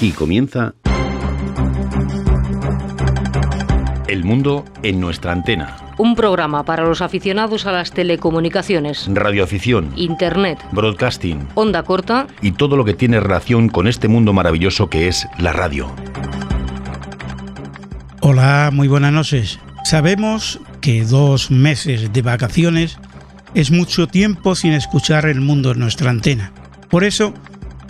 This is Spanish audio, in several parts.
Aquí comienza El mundo en nuestra antena. Un programa para los aficionados a las telecomunicaciones, Radioafición, Internet, broadcasting onda corta y todo lo que tiene relación con este mundo maravilloso que es la radio. Hola, muy buenas noches. Sabemos que dos meses de vacaciones es mucho tiempo sin escuchar el mundo en nuestra antena. Por eso,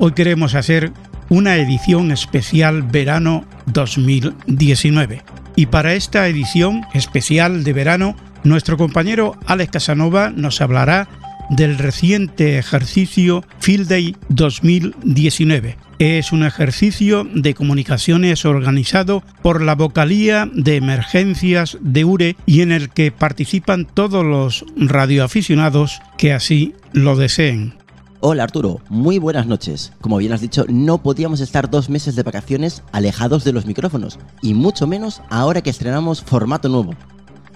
hoy queremos hacer una edición especial verano 2019. Y para esta edición especial de verano, nuestro compañero Alex Casanova nos hablará del reciente ejercicio Field Day 2019. Es un ejercicio de comunicaciones organizado por la Vocalía de Emergencias de URE y en el que participan todos los radioaficionados que así lo deseen. Hola Arturo, muy buenas noches. Como bien has dicho, no podíamos estar dos meses de vacaciones alejados de los micrófonos, y mucho menos ahora que estrenamos formato nuevo.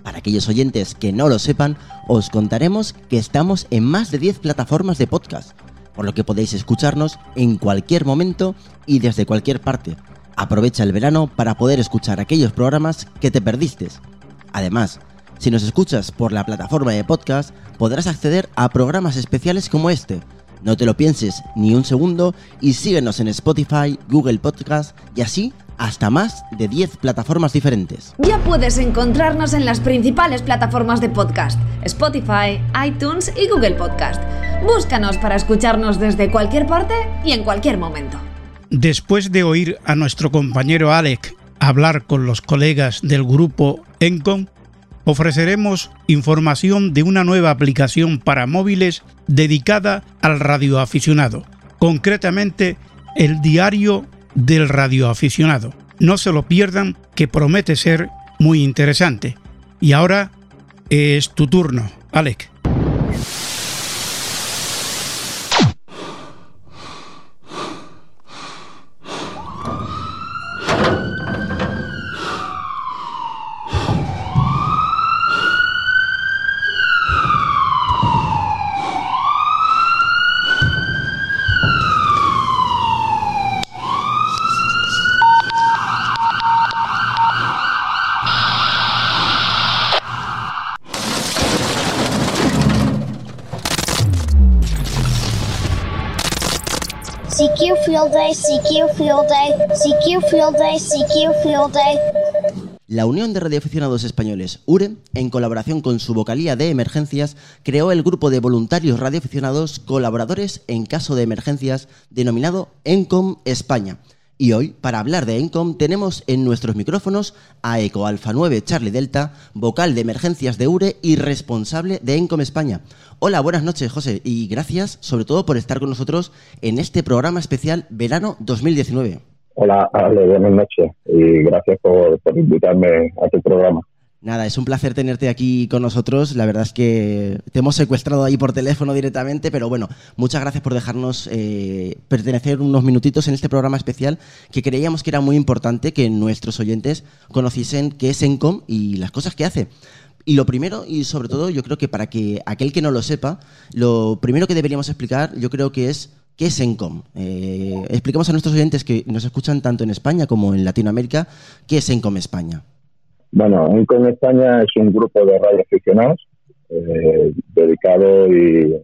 Para aquellos oyentes que no lo sepan, os contaremos que estamos en más de 10 plataformas de podcast, por lo que podéis escucharnos en cualquier momento y desde cualquier parte. Aprovecha el verano para poder escuchar aquellos programas que te perdiste. Además, si nos escuchas por la plataforma de podcast, podrás acceder a programas especiales como este, no te lo pienses ni un segundo y síguenos en Spotify, Google Podcast y así hasta más de 10 plataformas diferentes. Ya puedes encontrarnos en las principales plataformas de podcast, Spotify, iTunes y Google Podcast. Búscanos para escucharnos desde cualquier parte y en cualquier momento. Después de oír a nuestro compañero Alec hablar con los colegas del grupo Encom, ofreceremos información de una nueva aplicación para móviles dedicada al radioaficionado, concretamente el diario del radioaficionado. No se lo pierdan, que promete ser muy interesante. Y ahora es tu turno, Alec. CQ Field Day, CQ Field Day, La Unión de Radioaficionados Españoles, URE, en colaboración con su vocalía de emergencias, creó el grupo de voluntarios radioaficionados colaboradores en caso de emergencias, denominado ENCOM España. Y hoy, para hablar de ENCOM, tenemos en nuestros micrófonos a Eco Alfa 9 Charlie Delta, vocal de emergencias de URE y responsable de ENCOM España. Hola, buenas noches, José, y gracias sobre todo por estar con nosotros en este programa especial Verano 2019. Hola, Ale, buenas noches y gracias por, invitarme a tu programa. Nada, es un placer tenerte aquí con nosotros. La verdad es que te hemos secuestrado ahí por teléfono directamente, pero bueno, muchas gracias por dejarnos eh, pertenecer unos minutitos en este programa especial que creíamos que era muy importante que nuestros oyentes conociesen qué es ENCOM y las cosas que hace. Y lo primero, y sobre todo, yo creo que para que aquel que no lo sepa, lo primero que deberíamos explicar, yo creo que es qué es ENCOM. Eh, expliquemos a nuestros oyentes que nos escuchan tanto en España como en Latinoamérica, qué es ENCOM España. Bueno, ENCOM España es un grupo de radioaficionados eh, dedicado y,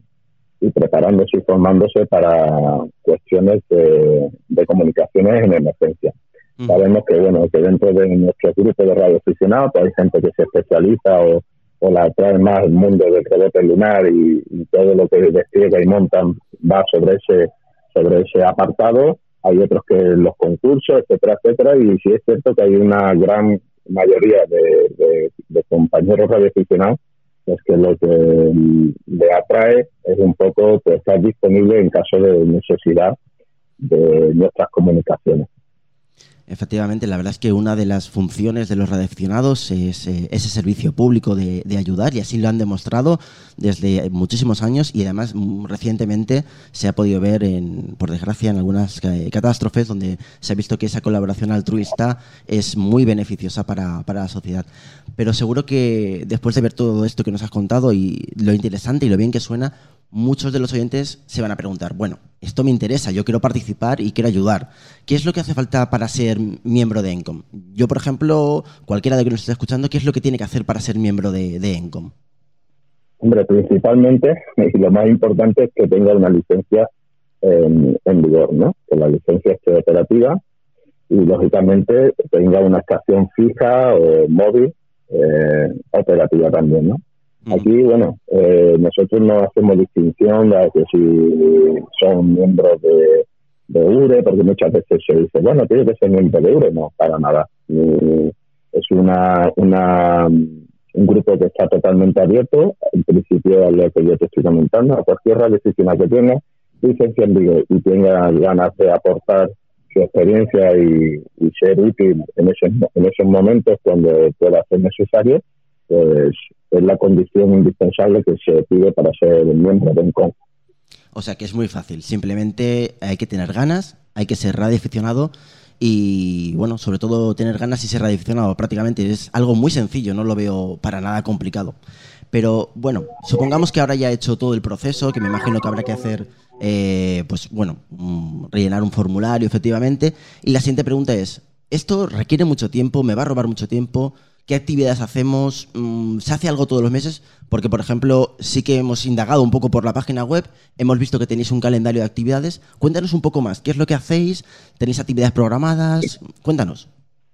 y, preparándose y formándose para cuestiones de, de comunicaciones en emergencia. Mm. Sabemos que bueno que dentro de nuestro grupo de radioaficionados pues hay gente que se especializa o, o la atrae más el mundo del rebote lunar y, y, todo lo que despliega y montan va sobre ese sobre ese apartado. Hay otros que los concursos, etcétera, etcétera. Y sí es cierto que hay una gran mayoría de, de, de compañeros radioaficionados pues que lo que le atrae es un poco pues, estar disponible en caso de necesidad de nuestras comunicaciones. Efectivamente, la verdad es que una de las funciones de los radioaficionados es eh, ese servicio público de, ayudar y así lo han demostrado desde muchísimos años y además mm, recientemente se ha podido ver, en, por desgracia, en algunas catástrofes donde se ha visto que esa colaboración altruista es muy beneficiosa para, para la sociedad. Pero seguro que después de ver todo esto que nos has contado y lo interesante y lo bien que suena, muchos de los oyentes se van a preguntar, bueno, esto me interesa, yo quiero participar y quiero ayudar. ¿Qué es lo que hace falta para ser miembro de ENCOM? Yo, por ejemplo, cualquiera de que nos esté escuchando, ¿qué es lo que tiene que hacer para ser miembro de, ENCOM? Hombre, principalmente, y lo más importante es que tenga una licencia en, vigor, ¿no? Que la licencia esté operativa y, lógicamente, tenga una estación fija o móvil eh, operativa también, ¿no? Aquí, bueno, eh, nosotros no hacemos distinción de si son miembros de, URE, porque muchas veces se dice, bueno, tiene que ser miembro de URE, no, para nada. es una, una, un grupo que está totalmente abierto, en principio a lo que yo te estoy comentando, a cualquier radiodifusión que tenga licencia en y tenga ganas de aportar su experiencia y, ser útil en esos, en esos momentos cuando pueda ser necesario, pues es la condición indispensable que se pide para ser miembro de un. O sea que es muy fácil, simplemente hay que tener ganas, hay que ser radioaficionado y bueno, sobre todo tener ganas y ser radioaficionado prácticamente es algo muy sencillo, no lo veo para nada complicado. Pero bueno, supongamos que ahora ya he hecho todo el proceso, que me imagino que habrá que hacer, eh, pues bueno, mm, rellenar un formulario efectivamente. Y la siguiente pregunta es, ¿esto requiere mucho tiempo? ¿Me va a robar mucho tiempo? Qué actividades hacemos, mm, se hace algo todos los meses, porque por ejemplo sí que hemos indagado un poco por la página web, hemos visto que tenéis un calendario de actividades. Cuéntanos un poco más, ¿qué es lo que hacéis? ¿Tenéis actividades programadas? Cuéntanos.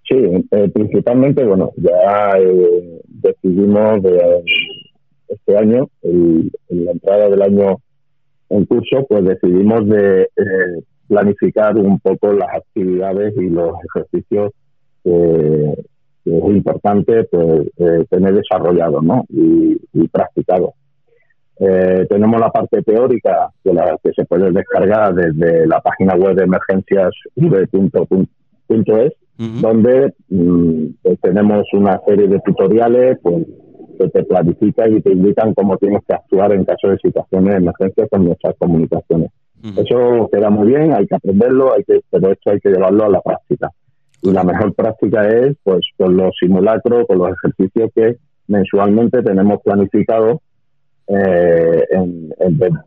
Sí, eh, principalmente, bueno, ya eh, decidimos de, este año, en la entrada del año en curso, pues decidimos de eh, planificar un poco las actividades y los ejercicios es importante pues, eh, tener desarrollado ¿no? y, practicado. Eh, tenemos la parte teórica de la que se puede descargar desde la página web de emergencias donde mm, pues, tenemos una serie de tutoriales pues, que te planifican y te indican cómo tienes que actuar en caso de situaciones de emergencia con nuestras comunicaciones. Eso queda muy bien, hay que aprenderlo, hay que, pero esto hay que llevarlo a la práctica. La mejor práctica es pues con los simulacros, con los ejercicios que mensualmente tenemos planificados eh,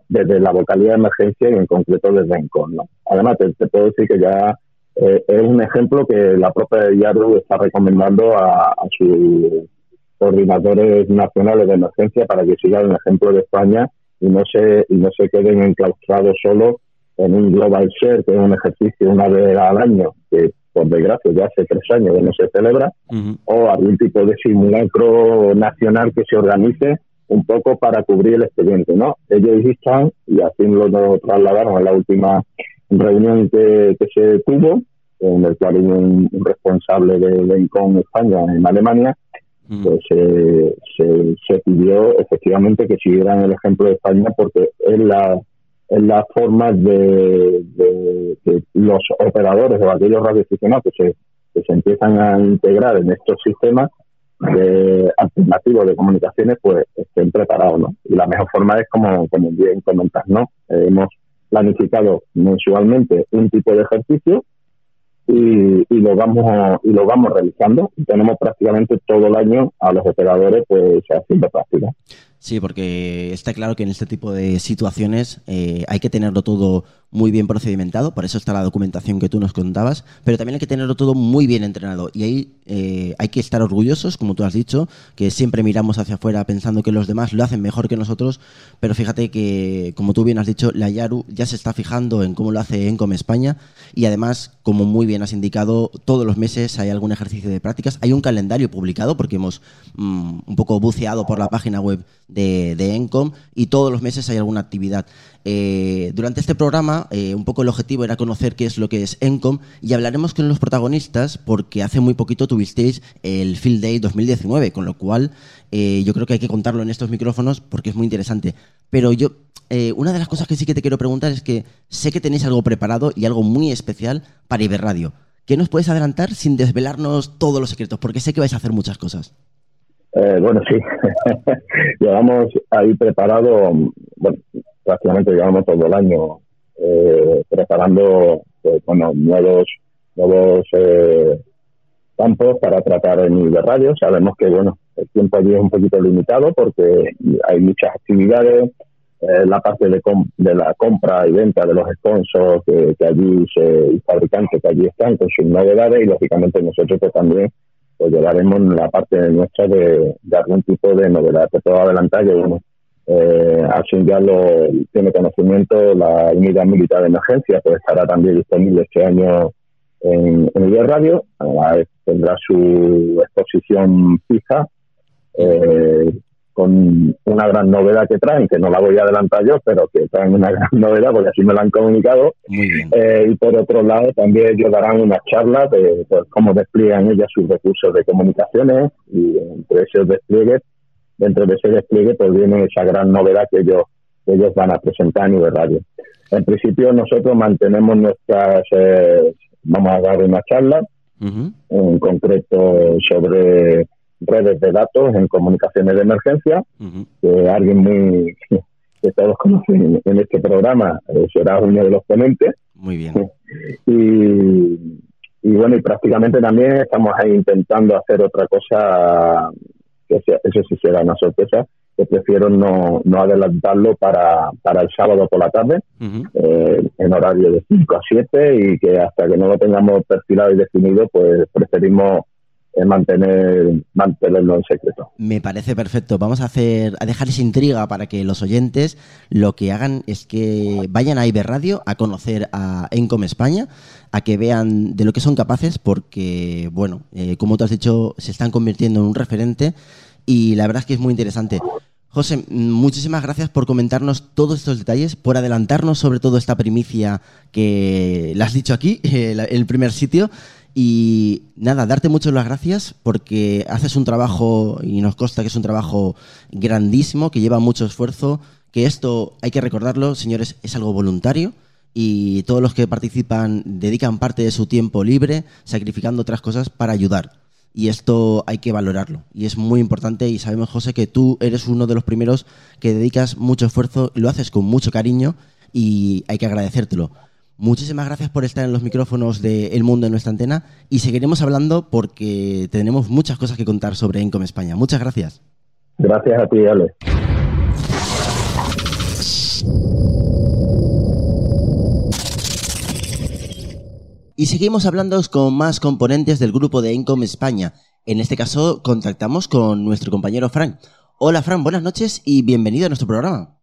desde la vocalidad de emergencia y en concreto desde ENCON. ¿no? Además, te, puedo decir que ya eh, es un ejemplo que la propia YARU está recomendando a, sus coordinadores nacionales de emergencia para que sigan el ejemplo de España y no se, y no se queden enclaustrados solo en un Global Share, que es un ejercicio una vez al año, que por desgracia ya hace tres años que no se celebra, o algún tipo de simulacro nacional que se organice un poco para cubrir el expediente, ¿no? Ellos están, y así lo trasladaron en la última reunión que, se tuvo, en el cual hubo un, responsable de, de España en Alemania, pues se, se, pidió efectivamente que siguieran el ejemplo de España porque es la en las formas de, de, los operadores o aquellos radioaficionados que se, que se empiezan a integrar en estos sistemas de alternativos de comunicaciones, pues estén preparados, ¿no? Y la mejor forma es como, como bien comentas, ¿no? hemos planificado mensualmente un tipo de ejercicio y, y, lo vamos y lo vamos realizando. Tenemos prácticamente todo el año a los operadores pues haciendo práctica. Sí, porque está claro que en este tipo de situaciones eh, hay que tenerlo todo muy bien procedimentado, por eso está la documentación que tú nos contabas, pero también hay que tenerlo todo muy bien entrenado y ahí eh, hay que estar orgullosos, como tú has dicho, que siempre miramos hacia afuera pensando que los demás lo hacen mejor que nosotros, pero fíjate que, como tú bien has dicho, la Yaru ya se está fijando en cómo lo hace Encom España y además, como muy bien has indicado, todos los meses hay algún ejercicio de prácticas, hay un calendario publicado porque hemos mm, un poco buceado por la página web de, de Encom y todos los meses hay alguna actividad. Eh, durante este programa, eh, un poco el objetivo era conocer qué es lo que es ENCOM y hablaremos con los protagonistas porque hace muy poquito tuvisteis el Field Day 2019, con lo cual eh, yo creo que hay que contarlo en estos micrófonos porque es muy interesante. Pero yo, una de las cosas que sí que te quiero preguntar es que sé que tenéis algo preparado y algo muy especial para Iberradio. ¿Qué nos puedes adelantar sin desvelarnos todos los secretos? Porque sé que vais a hacer muchas cosas. Bueno, sí. Llevamos ahí preparado, bueno, prácticamente llevamos todo el año eh, preparando pues, bueno, nuevos, nuevos eh, campos para tratar en de radio. Sabemos que bueno el tiempo allí es un poquito limitado porque hay muchas actividades, eh, la parte de, de la compra y venta de los sponsors que, allí se, y fabricantes que allí están con sus novedades y lógicamente nosotros pues, también pues llevaremos la parte nuestra de, algún tipo de novedad. Te puedo adelantar que bueno, eh, así ya lo tiene conocimiento la unidad militar de emergencia, pues estará también disponible este año en, en el radio, tendrá su exposición fija eh, con una gran novedad que traen, que no la voy a adelantar yo, pero que traen una gran novedad porque así me la han comunicado. Eh, y por otro lado, también ellos darán unas charlas de pues, cómo despliegan ellas sus recursos de comunicaciones y entre esos despliegues, dentro de ese despliegue, pues viene esa gran novedad que ellos, ellos van a presentar a nivel radio. En principio, nosotros mantenemos nuestras, eh, vamos a dar una charla, en concreto sobre redes de datos en comunicaciones de emergencia, que alguien muy que todos conocen en este programa eh, será uno de los ponentes. Muy bien. Y, bueno, y prácticamente también estamos ahí intentando hacer otra cosa, que eso sí será una sorpresa, que prefiero no, no adelantarlo para, para el sábado por la tarde, eh, en horario de 5 a 7, y que hasta que no lo tengamos perfilado y definido, pues preferimos mantener mantenerlo en secreto. Me parece perfecto. Vamos a hacer a dejar esa intriga para que los oyentes lo que hagan es que vayan a Iberradio a conocer a Encom España, a que vean de lo que son capaces, porque bueno, eh, como tú has dicho, se están convirtiendo en un referente y la verdad es que es muy interesante. José, muchísimas gracias por comentarnos todos estos detalles, por adelantarnos sobre todo esta primicia que la has dicho aquí, el primer sitio. Y nada, darte muchas las gracias porque haces un trabajo, y nos consta que es un trabajo grandísimo, que lleva mucho esfuerzo, que esto, hay que recordarlo, señores, es algo voluntario y todos los que participan dedican parte de su tiempo libre, sacrificando otras cosas para ayudar. Y esto hay que valorarlo. Y es muy importante y sabemos, José, que tú eres uno de los primeros que dedicas mucho esfuerzo, lo haces con mucho cariño y hay que agradecértelo. Muchísimas gracias por estar en los micrófonos de El Mundo en nuestra antena y seguiremos hablando porque tenemos muchas cosas que contar sobre Encom España. Muchas gracias. Gracias a ti, Ale. Y seguimos hablando con más componentes del grupo de Encom España. En este caso, contactamos con nuestro compañero Fran. Hola Fran, buenas noches y bienvenido a nuestro programa.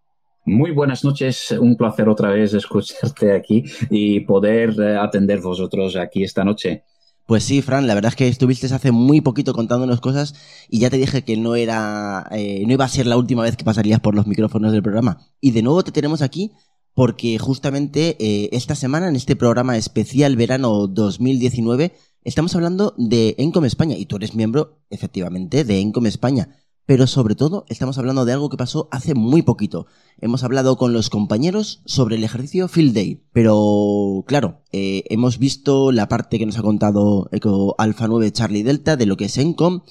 Muy buenas noches, un placer otra vez escucharte aquí y poder eh, atender vosotros aquí esta noche. Pues sí, Fran, la verdad es que estuviste hace muy poquito contándonos cosas y ya te dije que no era, eh, no iba a ser la última vez que pasarías por los micrófonos del programa. Y de nuevo te tenemos aquí porque justamente eh, esta semana en este programa especial verano 2019 estamos hablando de Encom España y tú eres miembro efectivamente de Encom España pero sobre todo estamos hablando de algo que pasó hace muy poquito. Hemos hablado con los compañeros sobre el ejercicio Field Day, pero claro, eh, hemos visto la parte que nos ha contado Eco Alpha 9 Charlie Delta de lo que es ENCOM,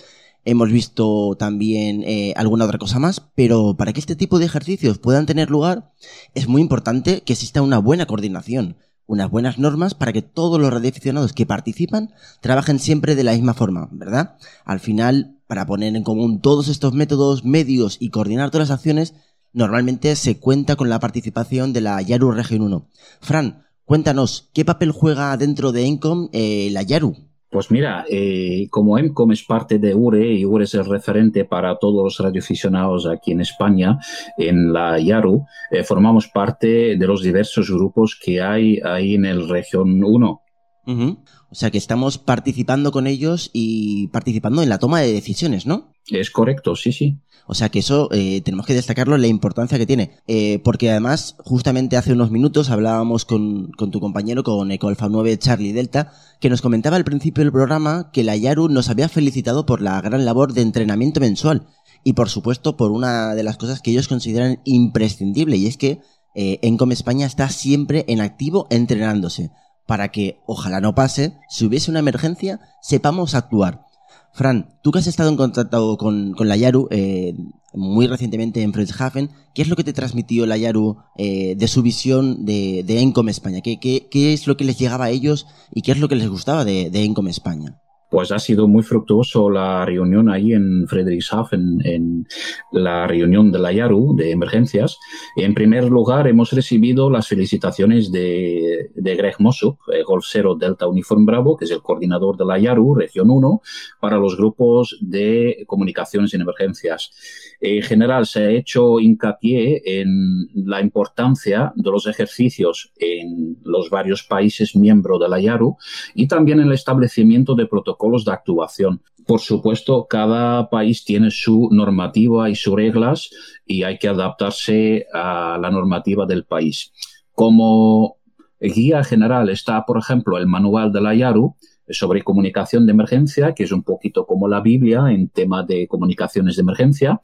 hemos visto también eh, alguna otra cosa más, pero para que este tipo de ejercicios puedan tener lugar, es muy importante que exista una buena coordinación unas buenas normas para que todos los radioaficionados que participan trabajen siempre de la misma forma, ¿verdad? Al final, para poner en común todos estos métodos, medios y coordinar todas las acciones, normalmente se cuenta con la participación de la Yaru Región 1. Fran, cuéntanos, ¿qué papel juega dentro de ENCOM eh, la Yaru? Pues mira, eh, como EMCOM es parte de URE y URE es el referente para todos los radioaficionados aquí en España, en la YARU, eh, formamos parte de los diversos grupos que hay ahí en el región 1. O sea que estamos participando con ellos y participando en la toma de decisiones, ¿no? Es correcto, sí, sí. O sea que eso eh, tenemos que destacarlo, la importancia que tiene. Eh, porque además, justamente hace unos minutos hablábamos con, tu compañero, con Ecolfa 9 Charlie Delta, que nos comentaba al principio del programa que la Yaru nos había felicitado por la gran labor de entrenamiento mensual. Y por supuesto por una de las cosas que ellos consideran imprescindible, y es que eh, Encom España está siempre en activo entrenándose para que, ojalá no pase, si hubiese una emergencia, sepamos actuar. Fran, tú que has estado en contacto con, la Yaru eh, muy recientemente en Friedrichshafen, ¿qué es lo que te transmitió la Yaru eh, de su visión de, Encom España? ¿Qué, ¿Qué, es lo que les llegaba a ellos y qué es lo que les gustaba de, de Encom España? Pues ha sido muy fructuoso la reunión ahí en Friedrichshafen, en la reunión de la YARU de emergencias. En primer lugar, hemos recibido las felicitaciones de, de Greg Mosup, eh, Golf Zero Delta Uniform Bravo, que es el coordinador de la YARU, Región 1, para los grupos de comunicaciones en emergencias. En general, se ha hecho hincapié en la importancia de los ejercicios en los varios países miembros de la YARU y también en el establecimiento de protocolos de actuación. Por supuesto, cada país tiene su normativa y sus reglas y hay que adaptarse a la normativa del país. Como guía general está, por ejemplo, el manual de la YARU, sobre comunicación de emergencia, que es un poquito como la Biblia en tema de comunicaciones de emergencia.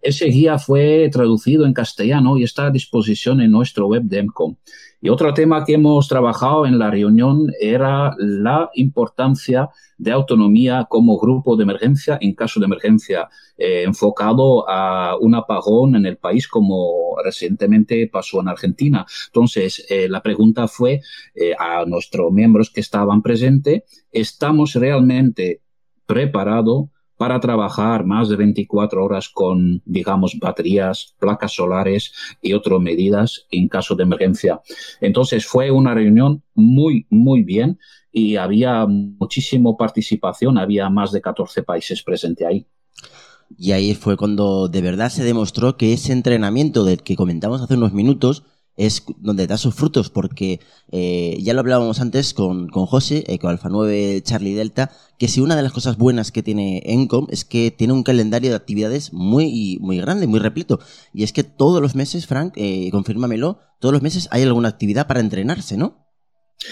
Ese guía fue traducido en castellano y está a disposición en nuestro web de EMCOM. Y otro tema que hemos trabajado en la reunión era la importancia de autonomía como grupo de emergencia en caso de emergencia, eh, enfocado a un apagón en el país como recientemente pasó en Argentina. Entonces, eh, la pregunta fue eh, a nuestros miembros que estaban presentes, ¿estamos realmente preparados para trabajar más de 24 horas con, digamos, baterías, placas solares y otras medidas en caso de emergencia. Entonces fue una reunión muy, muy bien y había muchísima participación, había más de 14 países presentes ahí. Y ahí fue cuando de verdad se demostró que ese entrenamiento del que comentamos hace unos minutos es donde da sus frutos, porque eh, ya lo hablábamos antes con, con José, eh, con Alfa 9 Charlie Delta, que si una de las cosas buenas que tiene Encom es que tiene un calendario de actividades muy, muy grande, muy repleto. Y es que todos los meses, Frank, eh, confírmamelo, todos los meses hay alguna actividad para entrenarse, ¿no?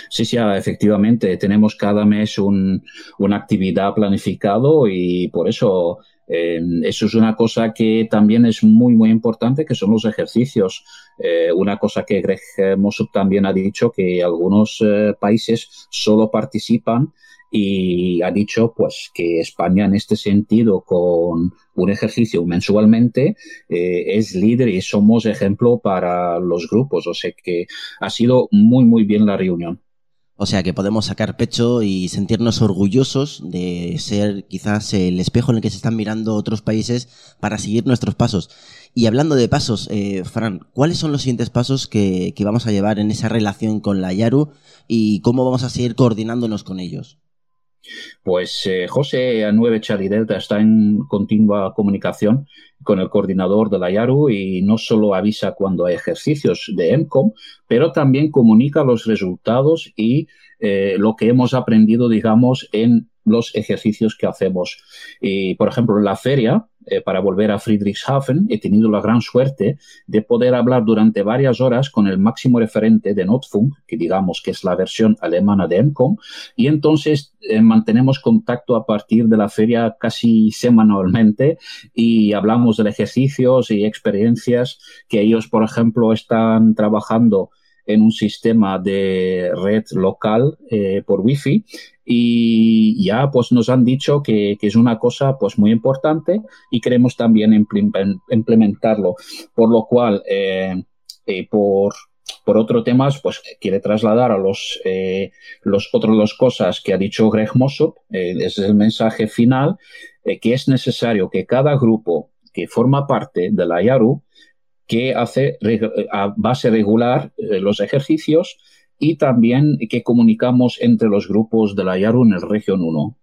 Sí, sí, efectivamente. Tenemos cada mes un, una actividad planificado y por eso eh, eso es una cosa que también es muy, muy importante, que son los ejercicios. Eh, una cosa que Greg Mosup también ha dicho, que algunos eh, países solo participan y ha dicho pues que España en este sentido con un ejercicio mensualmente es líder y somos ejemplo para los grupos o sea que ha sido muy muy bien la reunión o sea que podemos sacar pecho y sentirnos orgullosos de ser quizás el espejo en el que se están mirando otros países para seguir nuestros pasos. Y hablando de pasos, eh, Fran, ¿cuáles son los siguientes pasos que, vamos a llevar en esa relación con la Yaru y cómo vamos a seguir coordinándonos con ellos? Pues eh, José A9 Charlie Delta está en continua comunicación con el coordinador de la YARU y no solo avisa cuando hay ejercicios de EMCOM, pero también comunica los resultados y eh, lo que hemos aprendido, digamos, en los ejercicios que hacemos. Y, por ejemplo, en la feria, eh, para volver a Friedrichshafen, he tenido la gran suerte de poder hablar durante varias horas con el máximo referente de Notfunk, que digamos que es la versión alemana de ENCOM, y entonces eh, mantenemos contacto a partir de la feria casi semanalmente y hablamos de ejercicios y experiencias que ellos, por ejemplo, están trabajando en un sistema de red local eh, por wifi. Y ya pues nos han dicho que, que, es una cosa pues muy importante y queremos también implementarlo. Por lo cual eh, eh, por por otro temas, pues quiere trasladar a los, eh, los otros dos cosas que ha dicho Greg Mossop, eh, es el mensaje final, que es necesario que cada grupo que forma parte de la IARU, que hace a base regular los ejercicios, y también que comunicamos entre los grupos de la IARU en el región 1.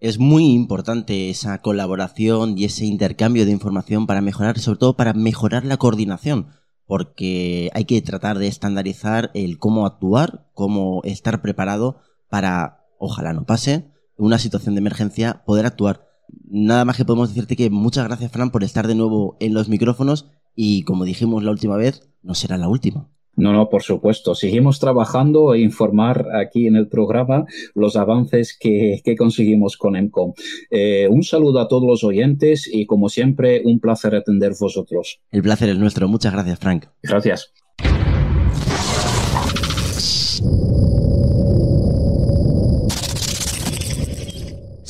Es muy importante esa colaboración y ese intercambio de información para mejorar, sobre todo para mejorar la coordinación, porque hay que tratar de estandarizar el cómo actuar, cómo estar preparado para, ojalá no pase, una situación de emergencia, poder actuar. Nada más que podemos decirte que muchas gracias, Fran, por estar de nuevo en los micrófonos y como dijimos la última vez, no será la última. No, no, por supuesto. Seguimos trabajando e informar aquí en el programa los avances que, conseguimos con EMCOM. Eh, un saludo a todos los oyentes y como siempre, un placer atender vosotros. El placer es nuestro. Muchas gracias, Frank. Gracias.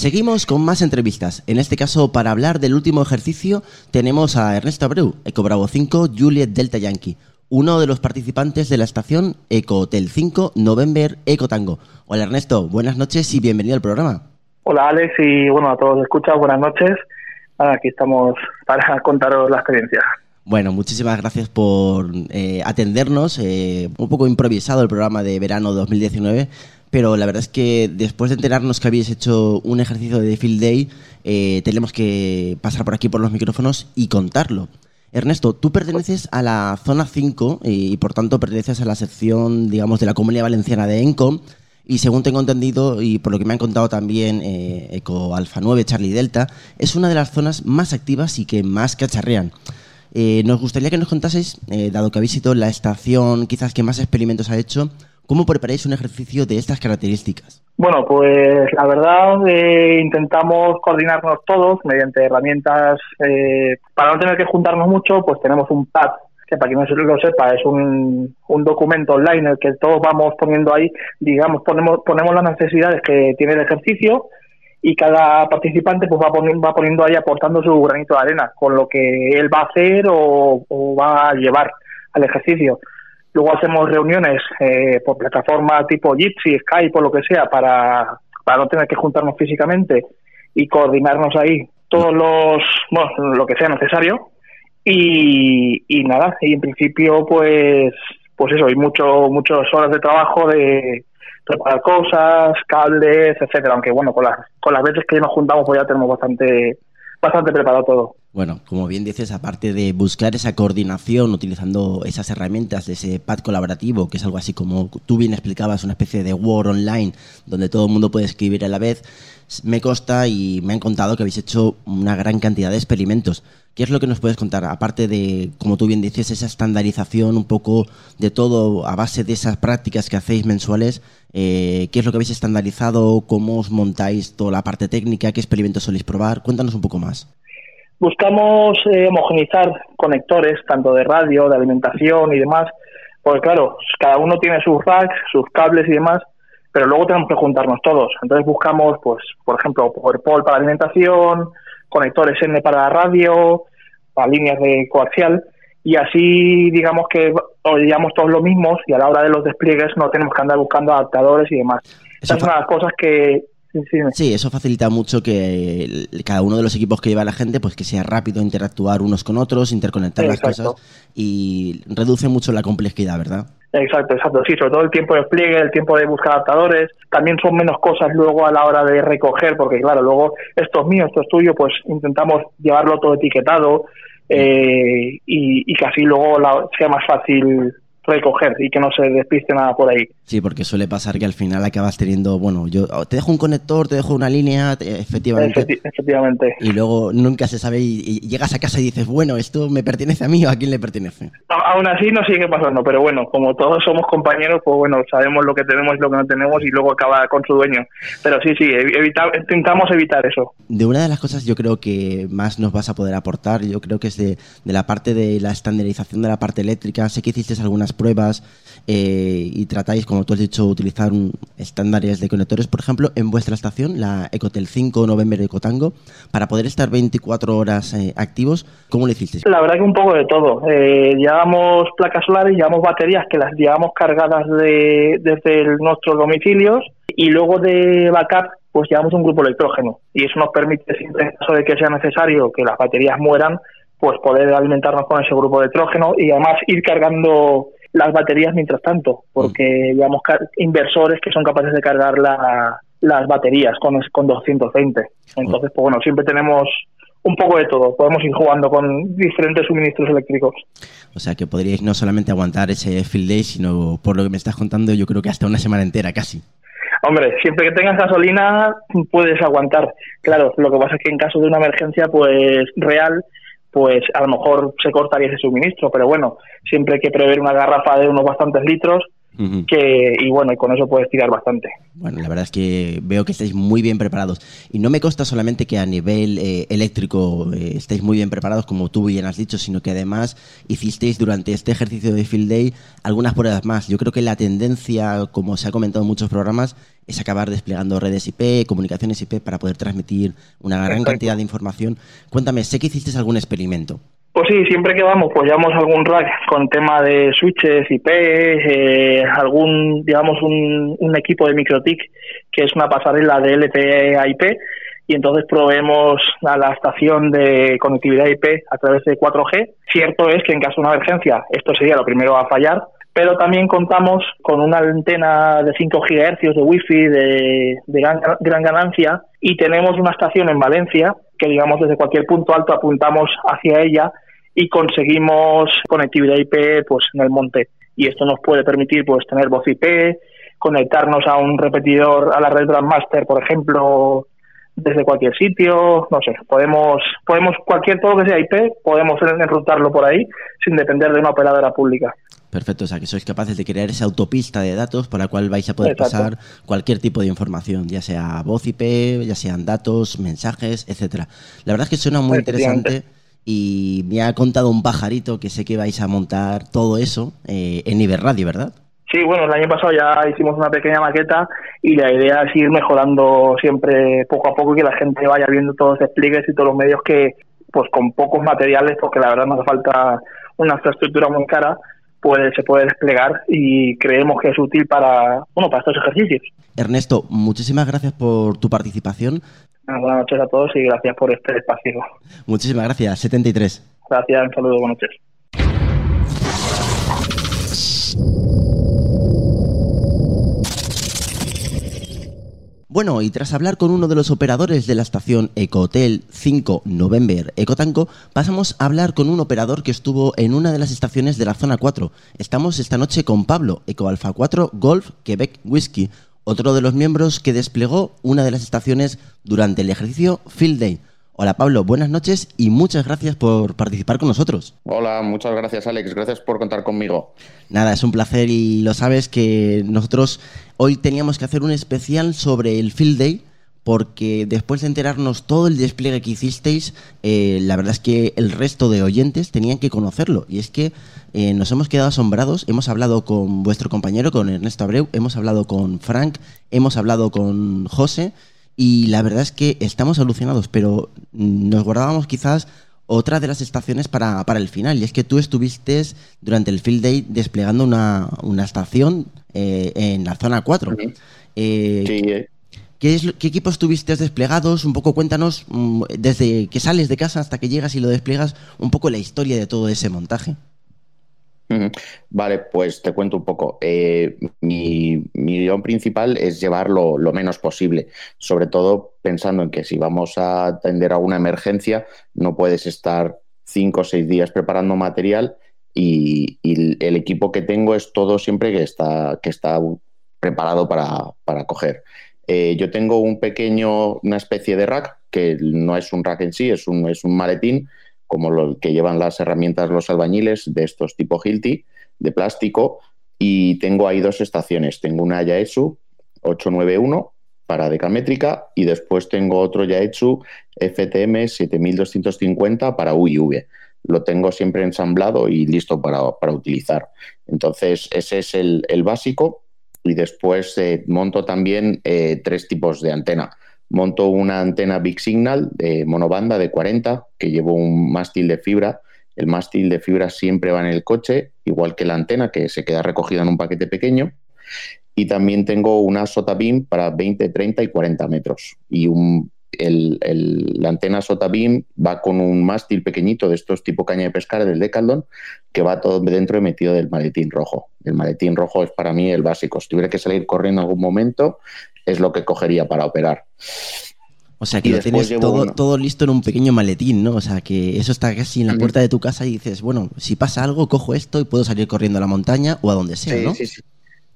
Seguimos con más entrevistas. En este caso, para hablar del último ejercicio, tenemos a Ernesto Abreu, Eco Bravo 5, Juliet Delta Yankee uno de los participantes de la estación Eco Hotel 5 November Eco Tango. Hola Ernesto, buenas noches y bienvenido al programa. Hola Alex y bueno a todos escuchas, buenas noches. Aquí estamos para contaros la experiencia. Bueno, muchísimas gracias por eh, atendernos. Eh, un poco improvisado el programa de verano 2019, pero la verdad es que después de enterarnos que habéis hecho un ejercicio de Field Day, eh, tenemos que pasar por aquí por los micrófonos y contarlo. Ernesto, tú perteneces a la zona 5 y, por tanto perteneces a la sección, digamos, de la Comunidad Valenciana de ENCOM. Y según tengo entendido y por lo que me han contado también Eco Alfa 9 Charlie Delta, es una de las zonas más activas y que más cacharrean. Eh, nos gustaría que nos contaseis, eh, dado que habéis sido la estación quizás que más experimentos ha hecho, ¿cómo preparáis un ejercicio de estas características? Bueno, pues la verdad eh, intentamos coordinarnos todos mediante herramientas, para no tener que juntarnos mucho, pues tenemos un pad que para quien no lo sepa es un, un documento online en el que todos vamos poniendo ahí, digamos, ponemos, ponemos las necesidades que tiene el ejercicio y cada participante pues va poniendo, va poniendo ahí aportando su granito de arena con lo que él va a hacer o, va a llevar al ejercicio. Luego hacemos reuniones eh, por plataforma tipo Jitsi, Skype o lo que sea para, para no tener que juntarnos físicamente y coordinarnos ahí todos los, bueno, lo que sea necesario. Y, y nada, y en principio pues, pues eso, hay mucho, muchas horas de trabajo de, preparar cosas, cables, etcétera. Aunque bueno, con las, con las veces que nos juntamos pues ya tenemos bastante, bastante preparado todo. Bueno, como bien dices, aparte de buscar esa coordinación utilizando esas herramientas de ese pad colaborativo, que es algo así como tú bien explicabas, una especie de Word online donde todo el mundo puede escribir a la vez, me consta y me han contado que habéis hecho una gran cantidad de experimentos. ¿Qué es lo que nos puedes contar? Aparte de, como tú bien dices, esa estandarización un poco de todo a base de esas prácticas que hacéis mensuales, eh, ¿qué es lo que habéis estandarizado? ¿Cómo os montáis toda la parte técnica? ¿Qué experimentos soléis probar? Cuéntanos un poco más. Buscamos eh, homogenizar conectores, tanto de radio, de alimentación y demás, porque claro, cada uno tiene sus racks, sus cables y demás, pero luego tenemos que juntarnos todos. Entonces buscamos, pues, por ejemplo, PowerPoint para alimentación, conectores N para la radio, para líneas de coaxial, y así digamos que llevamos todos los mismos y a la hora de los despliegues no tenemos que andar buscando adaptadores y demás. Esas son las cosas que Sí, eso facilita mucho que cada uno de los equipos que lleva la gente, pues que sea rápido interactuar unos con otros, interconectar las cosas y reduce mucho la complejidad, ¿verdad? Exacto, exacto. Sí, sobre todo el tiempo de despliegue, el tiempo de buscar adaptadores. También son menos cosas luego a la hora de recoger, porque claro, luego esto es mío, esto es tuyo, pues intentamos llevarlo todo etiquetado eh, y, y que así luego sea más fácil recoger y que no se despiste nada por ahí. Sí, porque suele pasar que al final acabas teniendo, bueno, yo te dejo un conector, te dejo una línea, efectivamente. efectivamente. Y luego nunca se sabe y, llegas a casa y dices, bueno, esto me pertenece a mí o a quién le pertenece. aún así no sigue pasando, pero bueno, como todos somos compañeros, pues bueno, sabemos lo que tenemos y lo que no tenemos y luego acaba con su dueño. Pero sí, sí, intentamos evitar eso. De una de las cosas yo creo que más nos vas a poder aportar, yo creo que es de, de la parte de la estandarización de la parte eléctrica. Sé que hiciste algunas pruebas eh, y tratáis, como tú has dicho, utilizar estándares de conectores, por ejemplo, en vuestra estación, la Ecotel 5 November Ecotango, para poder estar 24 horas eh, activos, ¿cómo lo hicisteis? La verdad que un poco de todo. Eh, llevamos placas solares, llevamos baterías que las llevamos cargadas de, desde nuestros domicilios y luego de backup pues llevamos un grupo electrógeno y eso nos permite, en caso de que sea necesario que las baterías mueran, pues poder alimentarnos con ese grupo de electrógeno y además ir cargando las baterías mientras tanto, porque digamos inversores que son capaces de cargar las baterías con, con 220. Entonces, pues bueno, siempre tenemos un poco de todo. Podemos ir jugando con diferentes suministros eléctricos. O sea que podríais no solamente aguantar ese field day, sino por lo que me estás contando, yo creo que hasta una semana entera casi. Hombre, siempre que tengas gasolina puedes aguantar. Claro, lo que pasa es que en caso de una emergencia, pues real, pues a lo mejor se cortaría ese suministro, pero bueno, siempre hay que prever una garrafa de unos bastantes litros que, y bueno, y con eso puedes tirar bastante. Bueno, la verdad es que veo que estáis muy bien preparados. Y no me consta solamente que a nivel eh, eléctrico eh, estáis muy bien preparados, como tú bien has dicho, sino que además hicisteis durante este ejercicio de Field Day algunas pruebas más. Yo creo que la tendencia, como se ha comentado en muchos programas, es acabar desplegando redes IP, comunicaciones IP para poder transmitir una gran cantidad de información. Cuéntame, sé que hiciste algún experimento. Pues sí, siempre que vamos, pues llevamos algún rack con tema de switches, IP, eh, algún, digamos, un, un equipo de MikroTik, que es una pasarela de LTE a IP, y entonces proveemos a la estación de conectividad IP a través de 4G. Cierto es que en caso de una emergencia esto sería lo primero a fallar, pero también contamos con una antena de 5 GHz de Wi-Fi de, de gran, gran ganancia y tenemos una estación en Valencia que digamos desde cualquier punto alto apuntamos hacia ella y conseguimos conectividad IP pues en el monte y esto nos puede permitir pues tener voz IP conectarnos a un repetidor a la red Grandmaster por ejemplo desde cualquier sitio no sé podemos podemos cualquier todo que sea IP podemos enrutarlo por ahí sin depender de una operadora pública Perfecto, o sea que sois capaces de crear esa autopista de datos por la cual vais a poder Exacto. pasar cualquier tipo de información, ya sea voz IP, ya sean datos, mensajes, etcétera. La verdad es que suena muy interesante y me ha contado un pajarito que sé que vais a montar todo eso eh, en Iberradio, ¿verdad? Sí, bueno, el año pasado ya hicimos una pequeña maqueta y la idea es ir mejorando siempre poco a poco y que la gente vaya viendo todos los despliegues y todos los medios que, pues con pocos materiales, porque la verdad nos hace falta una infraestructura muy cara, pues se puede desplegar y creemos que es útil para, bueno, para estos ejercicios. Ernesto, muchísimas gracias por tu participación. Buenas noches a todos y gracias por este espacio. Muchísimas gracias, 73. Gracias, un saludo, buenas noches. Bueno, y tras hablar con uno de los operadores de la estación Ecohotel 5 November Ecotanco, pasamos a hablar con un operador que estuvo en una de las estaciones de la zona 4. Estamos esta noche con Pablo, Eco Alfa 4 Golf Quebec Whisky, otro de los miembros que desplegó una de las estaciones durante el ejercicio Field Day. Hola Pablo, buenas noches y muchas gracias por participar con nosotros. Hola, muchas gracias Alex, gracias por contar conmigo. Nada, es un placer y lo sabes que nosotros hoy teníamos que hacer un especial sobre el Field Day porque después de enterarnos todo el despliegue que hicisteis, eh, la verdad es que el resto de oyentes tenían que conocerlo. Y es que eh, nos hemos quedado asombrados. Hemos hablado con vuestro compañero, con Ernesto Abreu, hemos hablado con Frank, hemos hablado con José. Y la verdad es que estamos alucinados, pero nos guardábamos quizás otra de las estaciones para, para el final. Y es que tú estuviste durante el Field Day desplegando una, una estación eh, en la zona 4. Eh, Sí, eh, ¿qué, es, lo- ¿Qué equipos tuviste desplegados? Un poco cuéntanos, mm, desde que sales de casa hasta que llegas y lo despliegas, un poco la historia de todo ese montaje. Vale, pues te cuento un poco. Eh, mi, mi guion principal es llevarlo lo menos posible, sobre todo pensando en que si vamos a atender a una emergencia, no puedes estar cinco o seis días preparando material y, y el equipo que tengo es todo siempre que está, que está preparado para, para coger. Eh, yo tengo un pequeño, una especie de rack, que no es un rack en sí, es un, es un maletín, como lo que llevan las herramientas los albañiles de estos tipo Hilti, de plástico, y tengo ahí dos estaciones. Tengo una Yaesu 891 para decamétrica y después tengo otro Yaesu FTM 7250 para UIV. Lo tengo siempre ensamblado y listo para, para utilizar. Entonces, ese es el, el básico y después eh, monto también eh, tres tipos de antena. Monto una antena Big Signal de monobanda de 40 que llevo un mástil de fibra. El mástil de fibra siempre va en el coche, igual que la antena que se queda recogida en un paquete pequeño. Y también tengo una SOTA-BIM para 20, 30 y 40 metros. Y un, el, el, la antena SOTA-BIM va con un mástil pequeñito de estos tipo caña de pescar del Decathlon que va todo dentro y metido del maletín rojo. El maletín rojo es para mí el básico. Si tuviera que salir corriendo en algún momento, es lo que cogería para operar. O sea, que Y lo tienes todo, uno. todo listo en un pequeño maletín, ¿no? O sea, que eso está casi en la puerta de tu casa y dices, bueno, si pasa algo, cojo esto y puedo salir corriendo a la montaña o a donde sea, Sí, ¿no? sí, sí.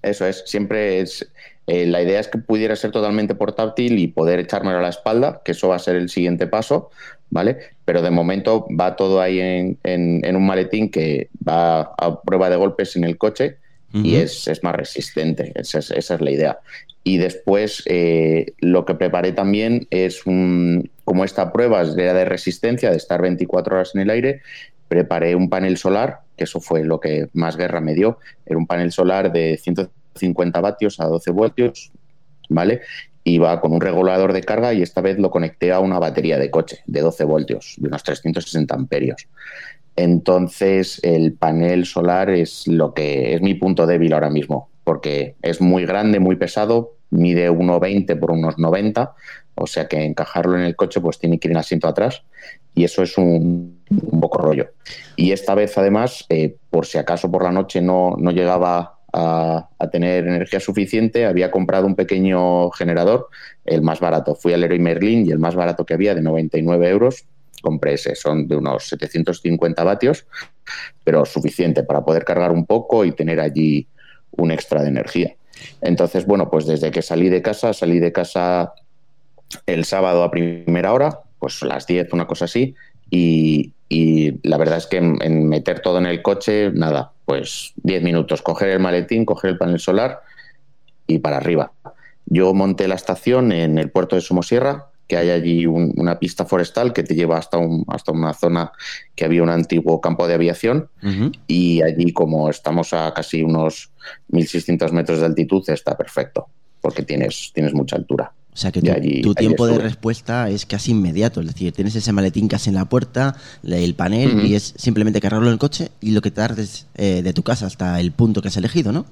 Eso es. Siempre es. eh, la idea es que pudiera ser totalmente portátil y poder echármelo a la espalda, que eso va a ser el siguiente paso, ¿vale? Pero de momento va todo ahí en, en- en un maletín que va a prueba de golpes en el coche y es, es más resistente. Esa es, esa es la idea. Y después eh, lo que preparé también es un, como esta prueba era de resistencia, de estar 24 horas en el aire, preparé un panel solar, que eso fue lo que más guerra me dio. Era un panel solar de 150 vatios a 12 voltios, ¿vale? Va con un regulador de carga y esta vez lo conecté a una batería de coche de 12 voltios, de unos 360 amperios. Entonces, el panel solar es lo que es mi punto débil ahora mismo, porque es muy grande, muy pesado, mide 1,20 por unos 90, o sea que encajarlo en el coche pues tiene que ir en asiento atrás y eso es un, un poco rollo. Y esta vez además, eh, por si acaso por la noche no, no llegaba a, tener energía suficiente, había comprado un pequeño generador, el más barato. Fui al Leroy Merlin y el más barato que había de 99 euros compré ese, son de unos 750 vatios, pero suficiente para poder cargar un poco y tener allí un extra de energía. Entonces, bueno, pues desde que salí de casa, salí de casa el sábado a primera hora, pues las 10, una cosa así, y, y la verdad es que en, en, meter todo en el coche, nada, pues 10 minutos, coger el maletín, coger el panel solar y para arriba. Yo monté la estación en el puerto de Somosierra, que hay allí un, una pista forestal que te lleva hasta, un, hasta una zona que había un antiguo campo de aviación uh -huh. y allí como estamos a casi unos 1.600 metros de altitud está perfecto porque tienes, tienes mucha altura. O sea que tu, allí, tu tiempo de respuesta es casi inmediato, es decir, tienes ese maletín casi en la puerta, el panel uh -huh. y es simplemente cargarlo en el coche y lo que tardes eh, de tu casa hasta el punto que has elegido, ¿no?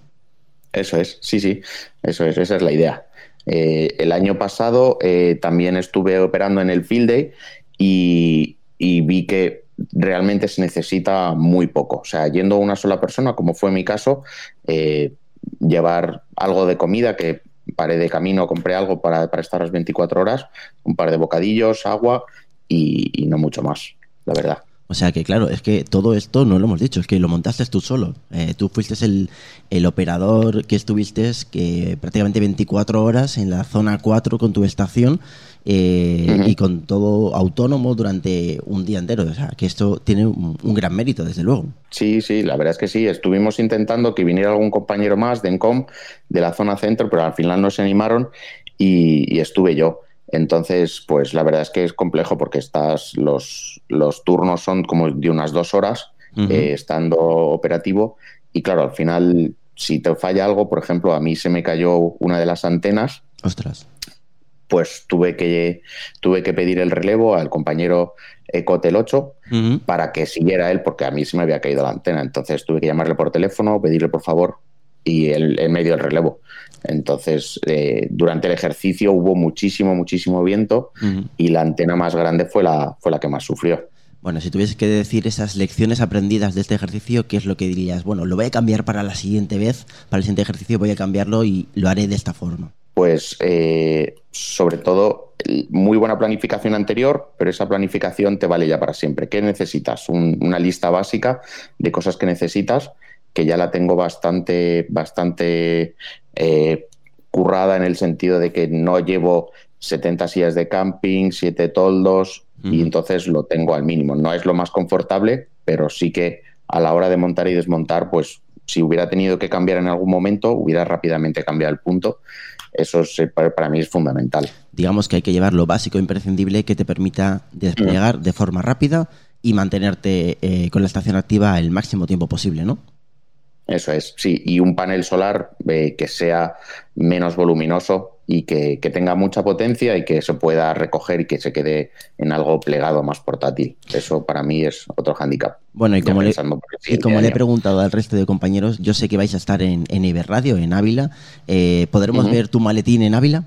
Eso es, sí, sí, eso es, esa es la idea. Eh, el año pasado eh, también estuve operando en el Field Day y, y, vi que realmente se necesita muy poco. O sea, yendo una sola persona, como fue mi caso, eh, llevar algo de comida que paré de camino, compré algo para, para, estar las 24 horas, un par de bocadillos, agua y, y no mucho más, la verdad. O sea que, claro, es que todo esto no lo hemos dicho, es que lo montaste tú solo. Eh, tú fuiste el, el, operador que estuviste que prácticamente 24 horas en la zona 4 con tu estación eh, uh -huh. y con todo autónomo durante un día entero. O sea, que esto tiene un, un, gran mérito, desde luego. Sí, sí, la verdad es que sí. Estuvimos intentando que viniera algún compañero más de ENCOM, de la zona centro, pero al final no se animaron y, y estuve yo. Entonces, pues la verdad es que es complejo porque estás, los, los turnos son como de unas dos horas uh -huh. eh, estando operativo y claro, al final, si te falla algo, por ejemplo, a mí se me cayó una de las antenas. Ostras. Pues tuve que, tuve que pedir el relevo al compañero Ecotel 8 uh -huh. para que siguiera él porque a mí se me había caído la antena. Entonces tuve que llamarle por teléfono, pedirle por favor y él, él me dio el relevo. Entonces, eh, durante el ejercicio hubo muchísimo, muchísimo viento uh -huh. y la antena más grande fue la, fue la que más sufrió. Bueno, si tuvieses que decir esas lecciones aprendidas de este ejercicio, ¿qué es lo que dirías? Bueno, lo voy a cambiar para la siguiente vez, para el siguiente ejercicio voy a cambiarlo y lo haré de esta forma. Pues, eh, sobre todo, muy buena planificación anterior, pero esa planificación te vale ya para siempre. ¿Qué necesitas? Un, una lista básica de cosas que necesitas que ya la tengo bastante, bastante eh, currada en el sentido de que no llevo 70 sillas de camping, 7 toldos, y entonces lo tengo al mínimo. No es lo más confortable, pero sí que a la hora de montar y desmontar, pues si hubiera tenido que cambiar en algún momento, hubiera rápidamente cambiado el punto. Eso es, para mí es fundamental. Digamos que hay que llevar lo básico imprescindible que te permita desplegar de forma rápida y mantenerte eh, con la estación activa el máximo tiempo posible, ¿no? Eso es, sí, y un panel solar eh, que sea menos voluminoso y que, que, tenga mucha potencia y que se pueda recoger y que se quede en algo plegado más portátil. Eso para mí es otro hándicap. Bueno, y como, le, y como le, he preguntado al resto de compañeros, yo sé que vais a estar en, en Iberradio, en Ávila. Eh, ¿Podremos uh -huh. ver tu maletín en Ávila?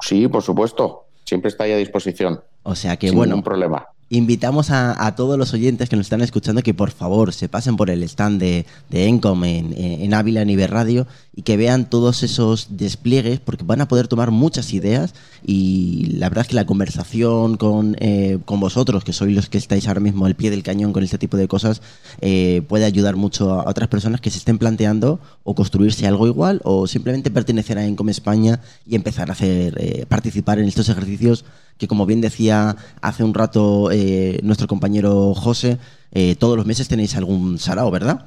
Sí, por supuesto. Siempre está ahí a disposición. O sea que, Sin bueno. Ningún problema invitamos a, todos los oyentes que nos están escuchando que por favor se pasen por el stand de, Encom en, en Ávila, en Iberradio, y que vean todos esos despliegues, porque van a poder tomar muchas ideas. Y la verdad es que la conversación con, eh, con vosotros, que sois los que estáis ahora mismo al pie del cañón con este tipo de cosas, eh, puede ayudar mucho a otras personas que se estén planteando o construirse algo igual o simplemente pertenecer a Encom España y empezar a hacer eh, participar en estos ejercicios que como bien decía hace un rato eh, nuestro compañero José, eh, todos los meses tenéis algún sarao, ¿verdad?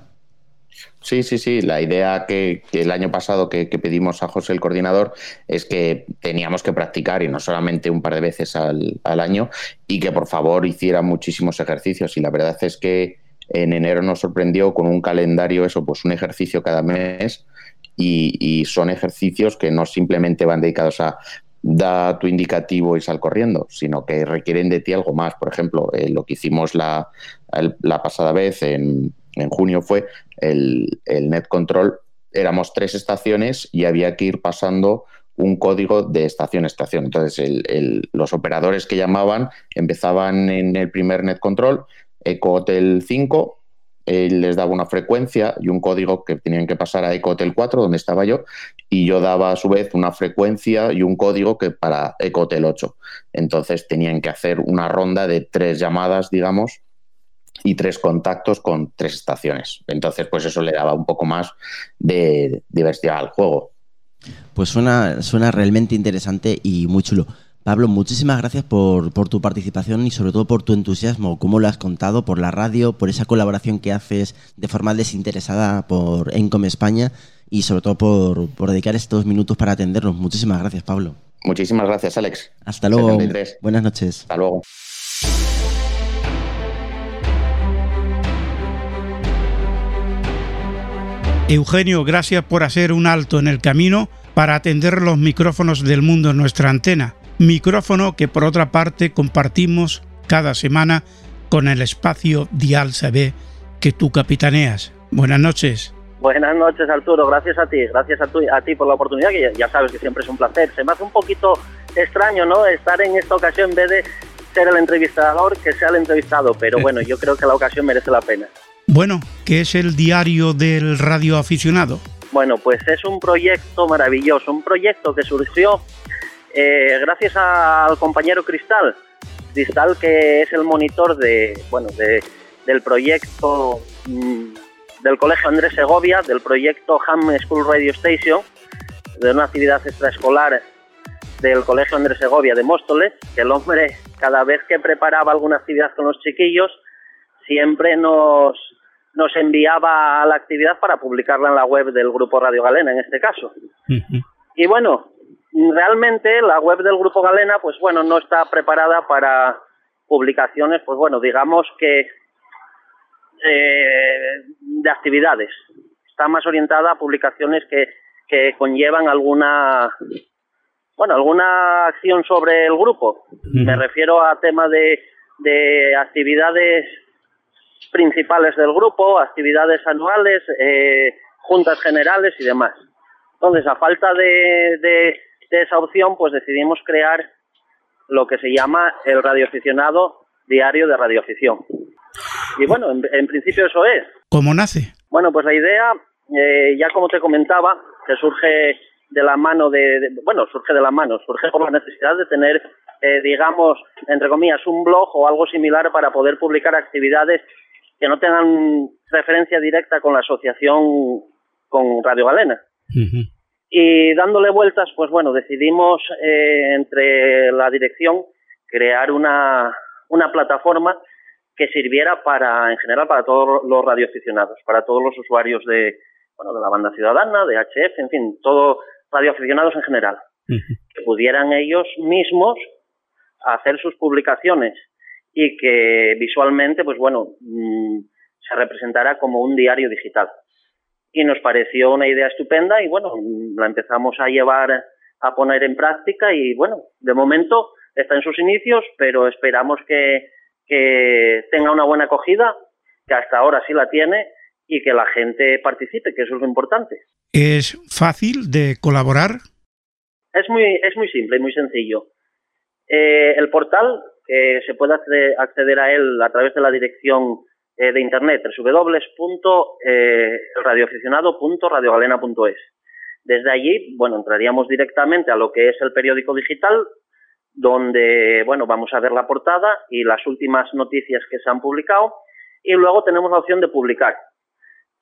Sí, sí, sí. La idea que, el año pasado que, pedimos a José, el coordinador, es que teníamos que practicar y no solamente un par de veces al, al año y que por favor hiciera muchísimos ejercicios. Y la verdad es que en enero nos sorprendió con un calendario, eso, pues un ejercicio cada mes y, y son ejercicios que no simplemente van dedicados a da tu indicativo y sal corriendo, sino que requieren de ti algo más. Por ejemplo, eh, lo que hicimos la, la pasada vez en, en junio fue el, el, Net Control. Éramos tres estaciones y había que ir pasando un código de estación a estación. Entonces, el, los operadores que llamaban empezaban en el primer Net Control, Eco Hotel 5, él les daba una frecuencia y un código que tenían que pasar a Ecotel 4, donde estaba yo, y yo daba a su vez una frecuencia y un código que para Ecotel 8. Entonces tenían que hacer una ronda de tres llamadas, digamos, y tres contactos con tres estaciones. Entonces, pues eso le daba un poco más de diversidad al juego. Pues suena, suena realmente interesante y muy chulo. Pablo, muchísimas gracias por, por, tu participación y sobre todo por tu entusiasmo, como lo has contado, por la radio, por esa colaboración que haces de forma desinteresada por Encom España y sobre todo por, por dedicar estos minutos para atendernos. Muchísimas gracias, Pablo. Muchísimas gracias, Alex. Hasta luego. 73. Buenas noches. Hasta luego. Eugenio, gracias por hacer un alto en el camino para atender los micrófonos del mundo en nuestra antena micrófono que por otra parte compartimos cada semana con el espacio Dial CB que tú capitaneas. Buenas noches. Buenas noches Arturo, gracias a ti, gracias a, tu, a ti por la oportunidad, que ya sabes que siempre es un placer. Se me hace un poquito extraño, ¿no? Estar en esta ocasión en vez de ser el entrevistador, que sea el entrevistado, pero bueno, yo creo que la ocasión merece la pena. Bueno, ¿qué es el diario del radio aficionado? Bueno, pues es un proyecto maravilloso, un proyecto que surgió eh, gracias al compañero Cristal, Cristal que es el monitor de, bueno, de, del proyecto mmm, del Colegio Andrés Segovia, del proyecto Ham School Radio Station, de una actividad extraescolar del Colegio Andrés Segovia de Móstoles, que el hombre cada vez que preparaba alguna actividad con los chiquillos, siempre nos, nos enviaba a la actividad para publicarla en la web del Grupo Radio Galena, en este caso. Uh -huh. Y bueno, realmente la web del Grupo Galena, pues bueno, no está preparada para publicaciones, pues bueno, digamos que eh, de actividades. Está más orientada a publicaciones que, que conllevan alguna, bueno, alguna acción sobre el grupo. Mm. Me refiero a tema de, de actividades principales del grupo, actividades anuales, eh, juntas generales y demás. Entonces, a falta de, de esa opción, pues decidimos crear lo que se llama el radioaficionado diario de radioafición. Y bueno, en, en principio eso es. ¿Cómo nace? Bueno, pues la idea, eh, ya como te comentaba, que surge de la mano de, de, bueno, surge de la mano, surge por la necesidad de tener, eh, digamos, entre comillas, un blog o algo similar para poder publicar actividades que no tengan referencia directa con la asociación con Radio Galena. Uh -huh. Y dándole vueltas, pues bueno, decidimos eh, entre la dirección crear una, una plataforma que sirviera para, en general, para todos los radioaficionados, para todos los usuarios de, bueno, de la banda ciudadana, de HF, en fin, todos radioaficionados en general, uh -huh. que pudieran ellos mismos hacer sus publicaciones y que visualmente, pues bueno, mmm, se representara como un diario digital y nos pareció una idea estupenda y bueno, la empezamos a llevar a poner en práctica y bueno, de momento está en sus inicios, pero esperamos que, que tenga una buena acogida, que hasta ahora sí la tiene y que la gente participe, que eso es lo importante. ¿Es fácil de colaborar? Es muy, es muy simple y muy sencillo. Eh, el portal, que se puede acceder a él a través de la dirección eh, de internet www.radioaficionado.radiogalena.es. Desde allí, bueno, entraríamos directamente a lo que es el periódico digital, donde, bueno, vamos a ver la portada y las últimas noticias que se han publicado, y luego tenemos la opción de publicar.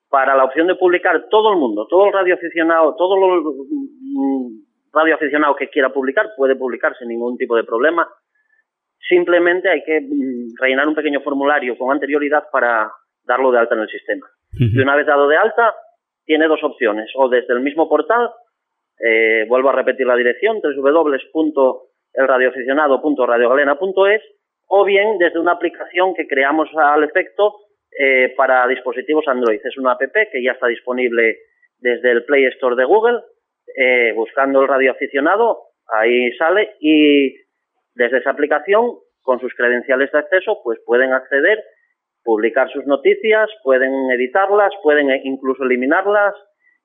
Para la opción de publicar, todo el mundo, todo el radioaficionado, todo el radioaficionado que quiera publicar, puede publicar sin ningún tipo de problema, Simplemente hay que mm, rellenar un pequeño formulario con anterioridad para darlo de alta en el sistema. Uh -huh. Y una vez dado de alta, tiene dos opciones. O desde el mismo portal, eh, vuelvo a repetir la dirección, www.elradioaficionado.radiogalena.es, o bien desde una aplicación que creamos al efecto eh, para dispositivos Android. Es una app que ya está disponible desde el Play Store de Google. Eh, buscando el radioaficionado, ahí sale y desde esa aplicación, con sus credenciales de acceso, pues pueden acceder, publicar sus noticias, pueden editarlas, pueden incluso eliminarlas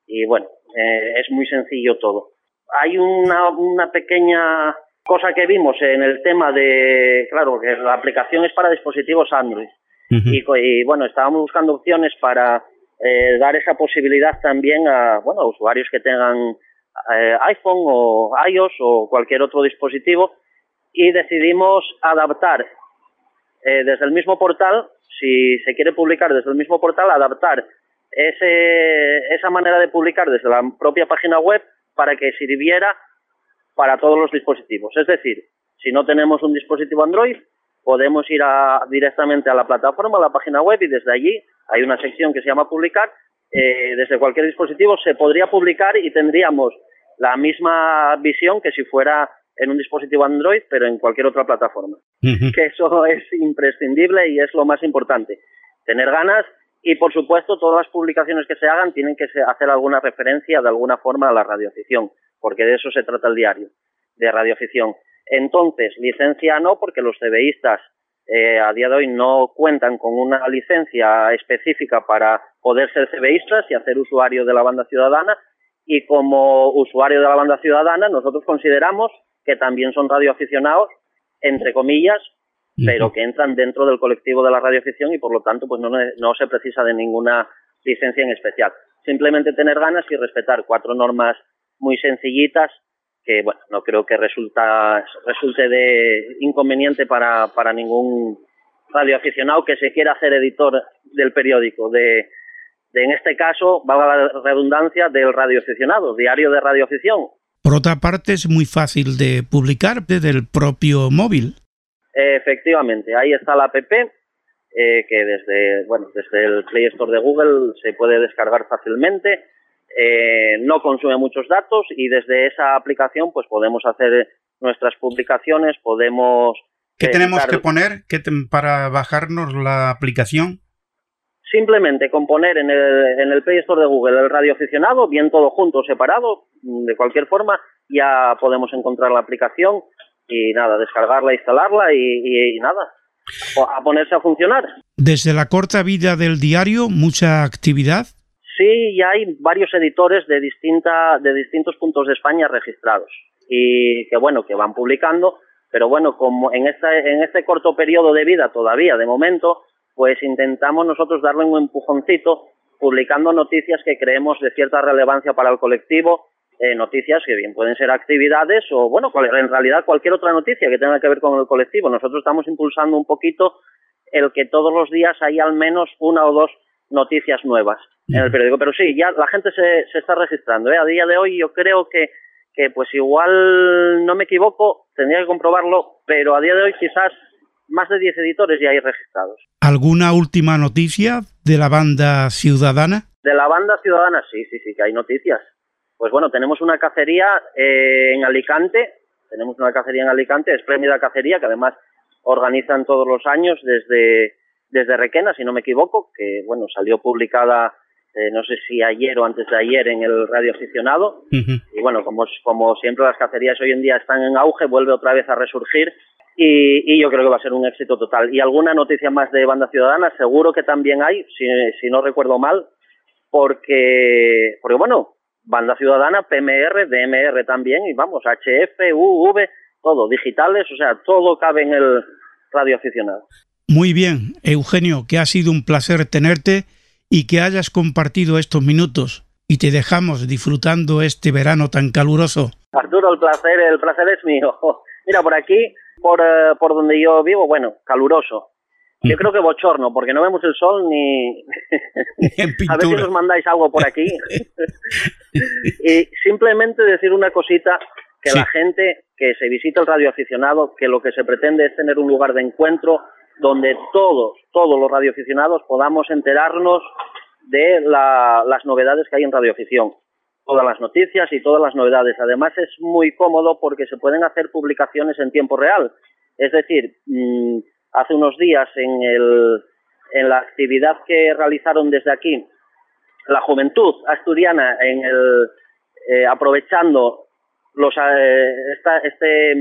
y bueno, eh, es muy sencillo todo. Hay una, una pequeña cosa que vimos en el tema de, claro, que la aplicación es para dispositivos Android. y, bueno, estábamos buscando opciones para eh, dar esa posibilidad también a, bueno, a usuarios que tengan eh, iPhone o iOS o cualquier otro dispositivo y decidimos adaptar eh, desde el mismo portal, si se quiere publicar desde el mismo portal, adaptar ese, esa manera de publicar desde la propia página web para que sirviera para todos los dispositivos. Es decir, si no tenemos un dispositivo Android, podemos ir directamente a la plataforma, a la página web y desde allí hay una sección que se llama publicar. Eh, desde cualquier dispositivo se podría publicar y tendríamos la misma visión que si fuera en un dispositivo Android, pero en cualquier otra plataforma. Que eso es imprescindible y es lo más importante. Tener ganas y, por supuesto, todas las publicaciones que se hagan tienen que hacer alguna referencia de alguna forma a la radioafición, porque de eso se trata el diario, de radioafición. Entonces, licencia no, porque los CBIstas eh, a día de hoy no cuentan con una licencia específica para poder ser CBIstas y hacer usuario de la banda ciudadana. Y como usuario de la banda ciudadana, nosotros consideramos que también son radioaficionados, entre comillas, pero que entran dentro del colectivo de la radioafición y por lo tanto pues no, no se precisa de ninguna licencia en especial. Simplemente tener ganas y respetar cuatro normas muy sencillitas que bueno, no creo que resulta, resulte de inconveniente para, para ningún radioaficionado que se quiera hacer editor del periódico, de, de en este caso, valga la redundancia, del radioaficionado, diario de radioafición. Por otra parte, es muy fácil de publicar desde el propio móvil. Efectivamente, ahí está la app eh, que desde, bueno, desde el Play Store de Google se puede descargar fácilmente eh, no consume muchos datos y desde esa aplicación pues podemos hacer nuestras publicaciones, podemos... ¿Qué tenemos que poner para bajarnos la aplicación? Simplemente componer en el, en el Play Store de Google el radio aficionado, bien todo junto o separado, de cualquier forma, ya podemos encontrar la aplicación y nada, descargarla, instalarla y, y nada, a ponerse a funcionar. Desde la corta vida del diario, mucha actividad. Sí, ya hay varios editores de, distinta, de distintos puntos de España registrados y que bueno, que van publicando, pero bueno, como en este, en este corto periodo de vida todavía, de momento, pues intentamos nosotros darle un empujoncito publicando noticias que creemos de cierta relevancia para el colectivo, eh, noticias que bien pueden ser actividades o, bueno, en realidad cualquier otra noticia que tenga que ver con el colectivo. Nosotros estamos impulsando un poquito el que todos los días hay al menos una o dos noticias nuevas en el periódico. Pero sí, ya la gente se, se está registrando. ¿eh? A día de hoy yo creo que, que, pues igual no me equivoco, tendría que comprobarlo, pero a día de hoy quizás más de 10 editores ya hay registrados. ¿Alguna última noticia de la banda ciudadana? De la banda ciudadana, sí, sí, sí, que hay noticias. Pues bueno, tenemos una cacería eh, en Alicante, tenemos una cacería en Alicante, espléndida cacería, que además organizan todos los años desde, desde Requena, si no me equivoco, que bueno, salió publicada eh, no sé si ayer o antes de ayer en el radio aficionado. Y bueno, como, como siempre las cacerías hoy en día están en auge, vuelve otra vez a resurgir y, yo creo que va a ser un éxito total. Y alguna noticia más de Banda Ciudadana, seguro que también hay, si, si no recuerdo mal, porque, porque bueno, Banda Ciudadana, PMR, DMR también, y vamos, HF, UV, todo, digitales, o sea, todo cabe en el radio aficionado. Muy bien, Eugenio, que ha sido un placer tenerte y que hayas compartido estos minutos y te dejamos disfrutando este verano tan caluroso. Arturo, el placer, el placer es mío. Mira, por aquí, por, eh, por donde yo vivo, bueno, caluroso. Yo creo que bochorno, porque no vemos el sol ni... A ver si nos mandáis algo por aquí. y simplemente decir una cosita, que la gente que se visita el radio aficionado, que lo que se pretende es tener un lugar de encuentro donde todos, todos los radioaficionados podamos enterarnos de las novedades que hay en radioafición. Todas las noticias y todas las novedades. Además es muy cómodo porque se pueden hacer publicaciones en tiempo real. Es decir, mm, hace unos días en, el, en la actividad que realizaron desde aquí la juventud asturiana en el, eh, aprovechando los esta este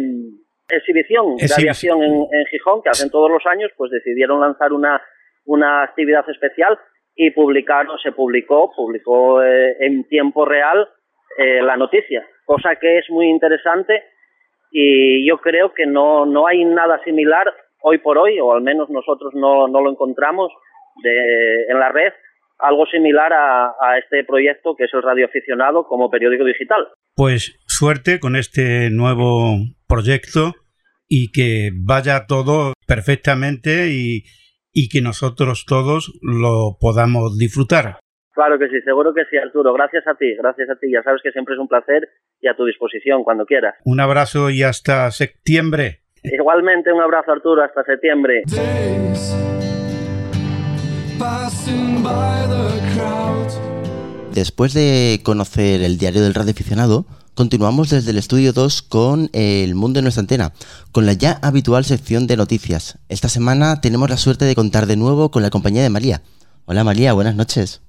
exhibición de aviación en, en, Gijón que hacen todos los años, pues decidieron lanzar una una actividad especial y publicaron, se publicó, publicó en tiempo real la noticia, cosa que es muy interesante y yo creo que no, no hay nada similar hoy por hoy, o al menos nosotros no, no lo encontramos de, en la red, algo similar a, a, este proyecto que es el Radio Aficionado como periódico digital. Pues suerte con este nuevo proyecto y que vaya todo perfectamente y, y que nosotros todos lo podamos disfrutar. Claro que sí, seguro que sí, Arturo. Gracias a ti, gracias a ti. Ya sabes que siempre es un placer y a tu disposición cuando quieras. Un abrazo y hasta septiembre. Igualmente un abrazo, Arturo, hasta septiembre. Después de conocer el diario del radio aficionado, continuamos desde el estudio 2 con El mundo en nuestra antena, con la ya habitual sección de noticias. Esta semana tenemos la suerte de contar de nuevo con la compañía de María. Hola María, buenas noches.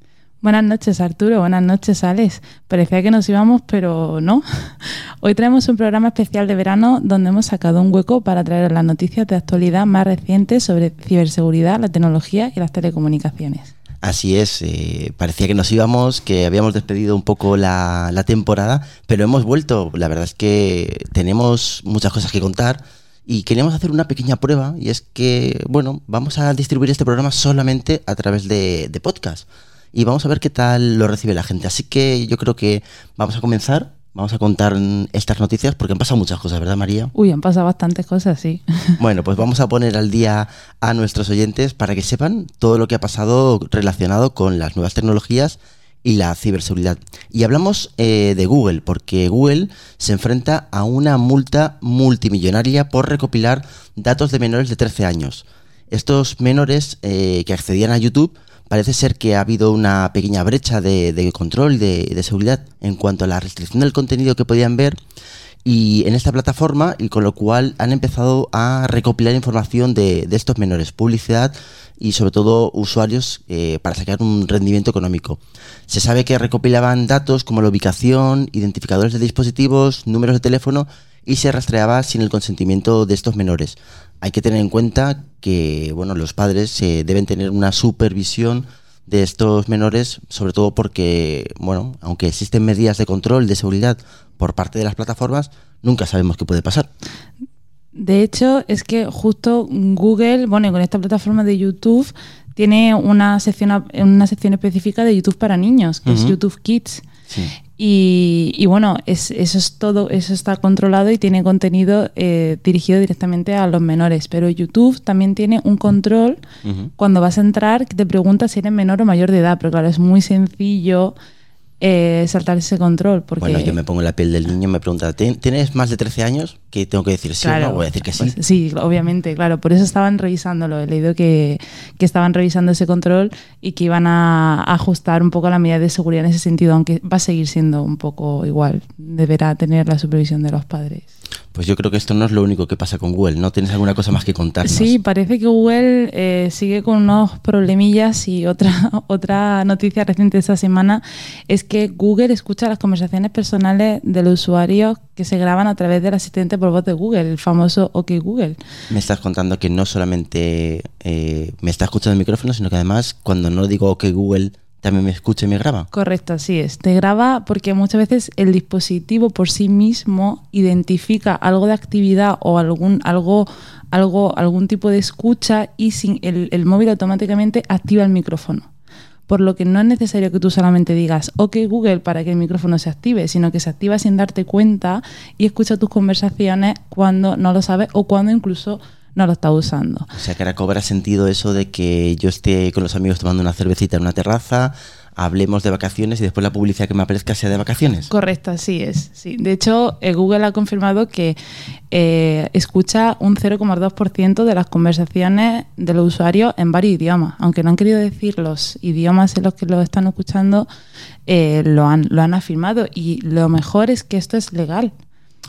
Buenas noches Arturo, buenas noches Alex. Parecía que nos íbamos, pero no. Hoy traemos un programa especial de verano donde hemos sacado un hueco para traer las noticias de actualidad más recientes sobre ciberseguridad, la tecnología y las telecomunicaciones. Así es, eh, parecía que nos íbamos, que habíamos despedido un poco la, la temporada, pero hemos vuelto. La verdad es que tenemos muchas cosas que contar y queríamos hacer una pequeña prueba y es que, bueno, vamos a distribuir este programa solamente a través de, de podcast y vamos a ver qué tal lo recibe la gente. Así que yo creo que vamos a comenzar. Vamos a contar estas noticias porque han pasado muchas cosas, ¿verdad, María? Uy, han pasado bastantes cosas, sí. Bueno, pues vamos a poner al día a nuestros oyentes para que sepan todo lo que ha pasado relacionado con las nuevas tecnologías y la ciberseguridad. Y hablamos eh, de Google, porque Google se enfrenta a una multa multimillonaria por recopilar datos de menores de 13 años. Estos menores eh, que accedían a YouTube parece ser que ha habido una pequeña brecha de, control, de, seguridad en cuanto a la restricción del contenido que podían ver y en esta plataforma y con lo cual han empezado a recopilar información de, estos menores, publicidad y sobre todo usuarios eh, para sacar un rendimiento económico. Se sabe que recopilaban datos como la ubicación, identificadores de dispositivos, números de teléfono y se rastreaba sin el consentimiento de estos menores hay que tener en cuenta que bueno, los padres eh, deben tener una supervisión de estos menores, sobre todo porque, bueno, aunque existen medidas de control, de seguridad por parte de las plataformas, nunca sabemos qué puede pasar. De hecho, es que justo Google, bueno, con esta plataforma de YouTube, tiene una sección, una sección específica de YouTube para niños, que es YouTube Kids. Sí. Y, bueno, eso es todo, eso está controlado y tiene contenido eh, dirigido directamente a los menores. Pero YouTube también tiene un control cuando vas a entrar que te pregunta si eres menor o mayor de edad. Pero claro, es muy sencillo eh, saltar ese control. Porque... Bueno, yo me pongo en la piel del niño y me pregunta, ¿tienes más de 13 años? Que tengo que decir sí o no, voy a decir que sí. Pues, sí, obviamente, claro. Por eso estaban revisándolo. He leído que, que estaban revisando ese control y que iban a ajustar un poco la medida de seguridad en ese sentido, aunque va a seguir siendo un poco igual. Deberá tener la supervisión de los padres. Pues yo creo que esto no es lo único que pasa con Google, ¿no? ¿Tienes alguna cosa más que contarnos? Sí, parece que Google eh, sigue con unos problemillas y otra, otra noticia reciente esta semana es que Google escucha las conversaciones personales de los usuarios que se graban a través del asistente por voz de Google, el famoso OK Google. Me estás contando que no solamente eh, me está escuchando el micrófono, sino que además cuando no digo OK Google también me escucha y me graba. Correcto, así es. Te graba porque muchas veces el dispositivo por sí mismo identifica algo de actividad o algún, algo, algo, algún tipo de escucha y sin, el, el móvil automáticamente activa el micrófono por lo que no es necesario que tú solamente digas OK Google para que el micrófono se active, sino que se activa sin darte cuenta y escucha tus conversaciones cuando no lo sabes o cuando incluso no lo está usando. O sea que ahora cobra sentido eso de que yo esté con los amigos tomando una cervecita en una terraza, hablemos de vacaciones y después la publicidad que me aparezca sea de vacaciones. Correcto, así es. Sí. De hecho, eh, Google ha confirmado que eh, escucha un 0,2% de las conversaciones de los usuarios en varios idiomas. Aunque no han querido decir los idiomas en los que lo están escuchando, eh, lo, han, lo han afirmado. Y lo mejor es que esto es legal.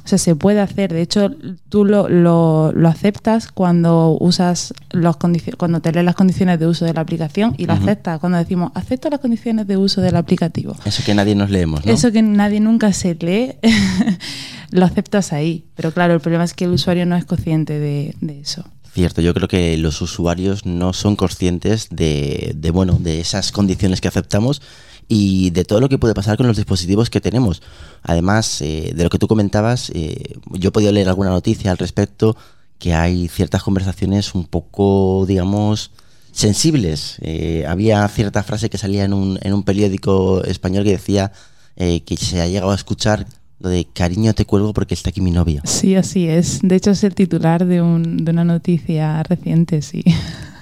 O sea, se puede hacer. De hecho, tú lo, lo, lo aceptas cuando usas los cuando te lees las condiciones de uso de la aplicación y lo aceptas cuando decimos acepto las condiciones de uso del aplicativo. Eso que nadie nos leemos, ¿no? Eso que nadie nunca se lee. lo aceptas ahí. Pero claro, el problema es que el usuario no es consciente de, de eso. Cierto, yo creo que los usuarios no son conscientes de, de, bueno, de esas condiciones que aceptamos y de todo lo que puede pasar con los dispositivos que tenemos. Además, eh, de lo que tú comentabas, eh, yo he podido leer alguna noticia al respecto que hay ciertas conversaciones un poco, digamos, sensibles. Eh, había cierta frase que salía en un, en un periódico español que decía eh, que se ha llegado a escuchar lo de cariño te cuelgo porque está aquí mi novia. Sí, así es. De hecho, es el titular de, un, de una noticia reciente, sí.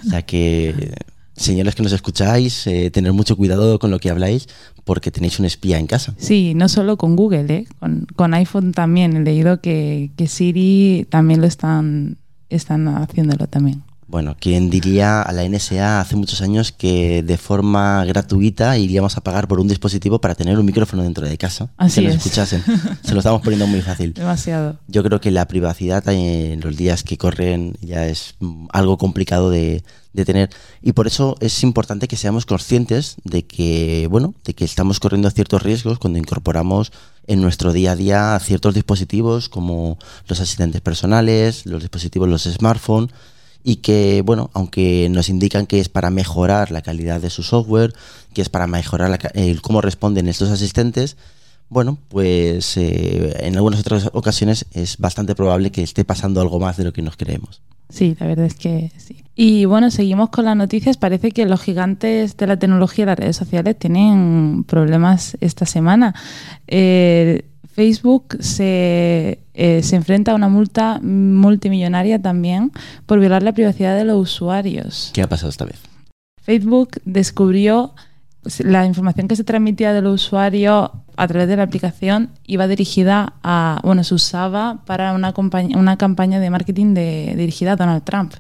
O sea que, señores que nos escucháis, eh, tener mucho cuidado con lo que habláis porque tenéis un espía en casa. Sí, no solo con Google, ¿eh? con, iPhone también. He leído que, que Siri también lo están, están haciéndolo también. Bueno, ¿quién diría a la NSA hace muchos años que de forma gratuita iríamos a pagar por un dispositivo para tener un micrófono dentro de casa? Así que nos es. escuchasen. Se lo estamos poniendo muy fácil. Demasiado. Yo creo que la privacidad en los días que corren ya es mm, algo complicado de, de tener y por eso es importante que seamos conscientes de que, bueno, de que estamos corriendo ciertos riesgos cuando incorporamos en nuestro día a día ciertos dispositivos como los asistentes personales, los dispositivos, los smartphones y que, bueno, aunque nos indican que es para mejorar la calidad de su software, que es para mejorar la el cómo responden estos asistentes, bueno, pues eh, en algunas otras ocasiones es bastante probable que esté pasando algo más de lo que nos creemos. Sí, la verdad es que sí. Y bueno, seguimos con las noticias. Parece que los gigantes de la tecnología y las redes sociales tienen problemas esta semana. Eh, Facebook se, eh, se enfrenta a una multa multimillonaria también por violar la privacidad de los usuarios. ¿Qué ha pasado esta vez? Facebook descubrió la información que se transmitía del usuario a través de la aplicación iba dirigida a, bueno, se usaba para una, compañía, una campaña de marketing de, dirigida a Donald Trump.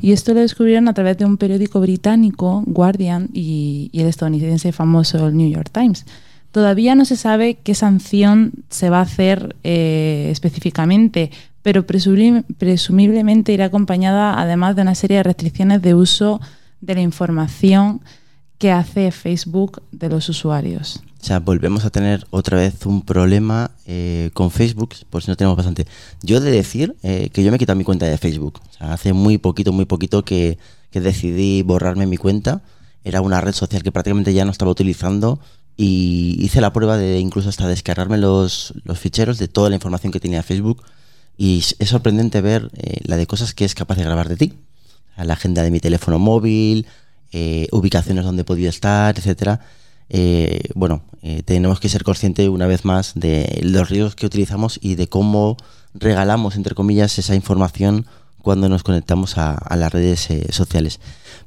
Y esto lo descubrieron a través de un periódico británico, Guardian, y, y el estadounidense famoso el New York Times. Todavía no se sabe qué sanción se va a hacer eh, específicamente, pero presumib- presumiblemente irá acompañada además de una serie de restricciones de uso de la información que hace Facebook de los usuarios. O sea, volvemos a tener otra vez un problema eh, con Facebook, por si no tenemos bastante. Yo he de decir eh, que yo me he quitado mi cuenta de Facebook. O sea, hace muy poquito, muy poquito que decidí borrarme mi cuenta. Era una red social que prácticamente ya no estaba utilizando y hice la prueba de incluso hasta descargarme los, los ficheros de toda la información que tenía Facebook y es sorprendente ver eh, la de cosas que es capaz de grabar de ti. La agenda de mi teléfono móvil, eh, ubicaciones donde podía estar, etcétera. Eh, bueno, eh, tenemos que ser conscientes una vez más de los riesgos que utilizamos y de cómo regalamos, entre comillas, esa información cuando nos conectamos a, las redes eh, sociales.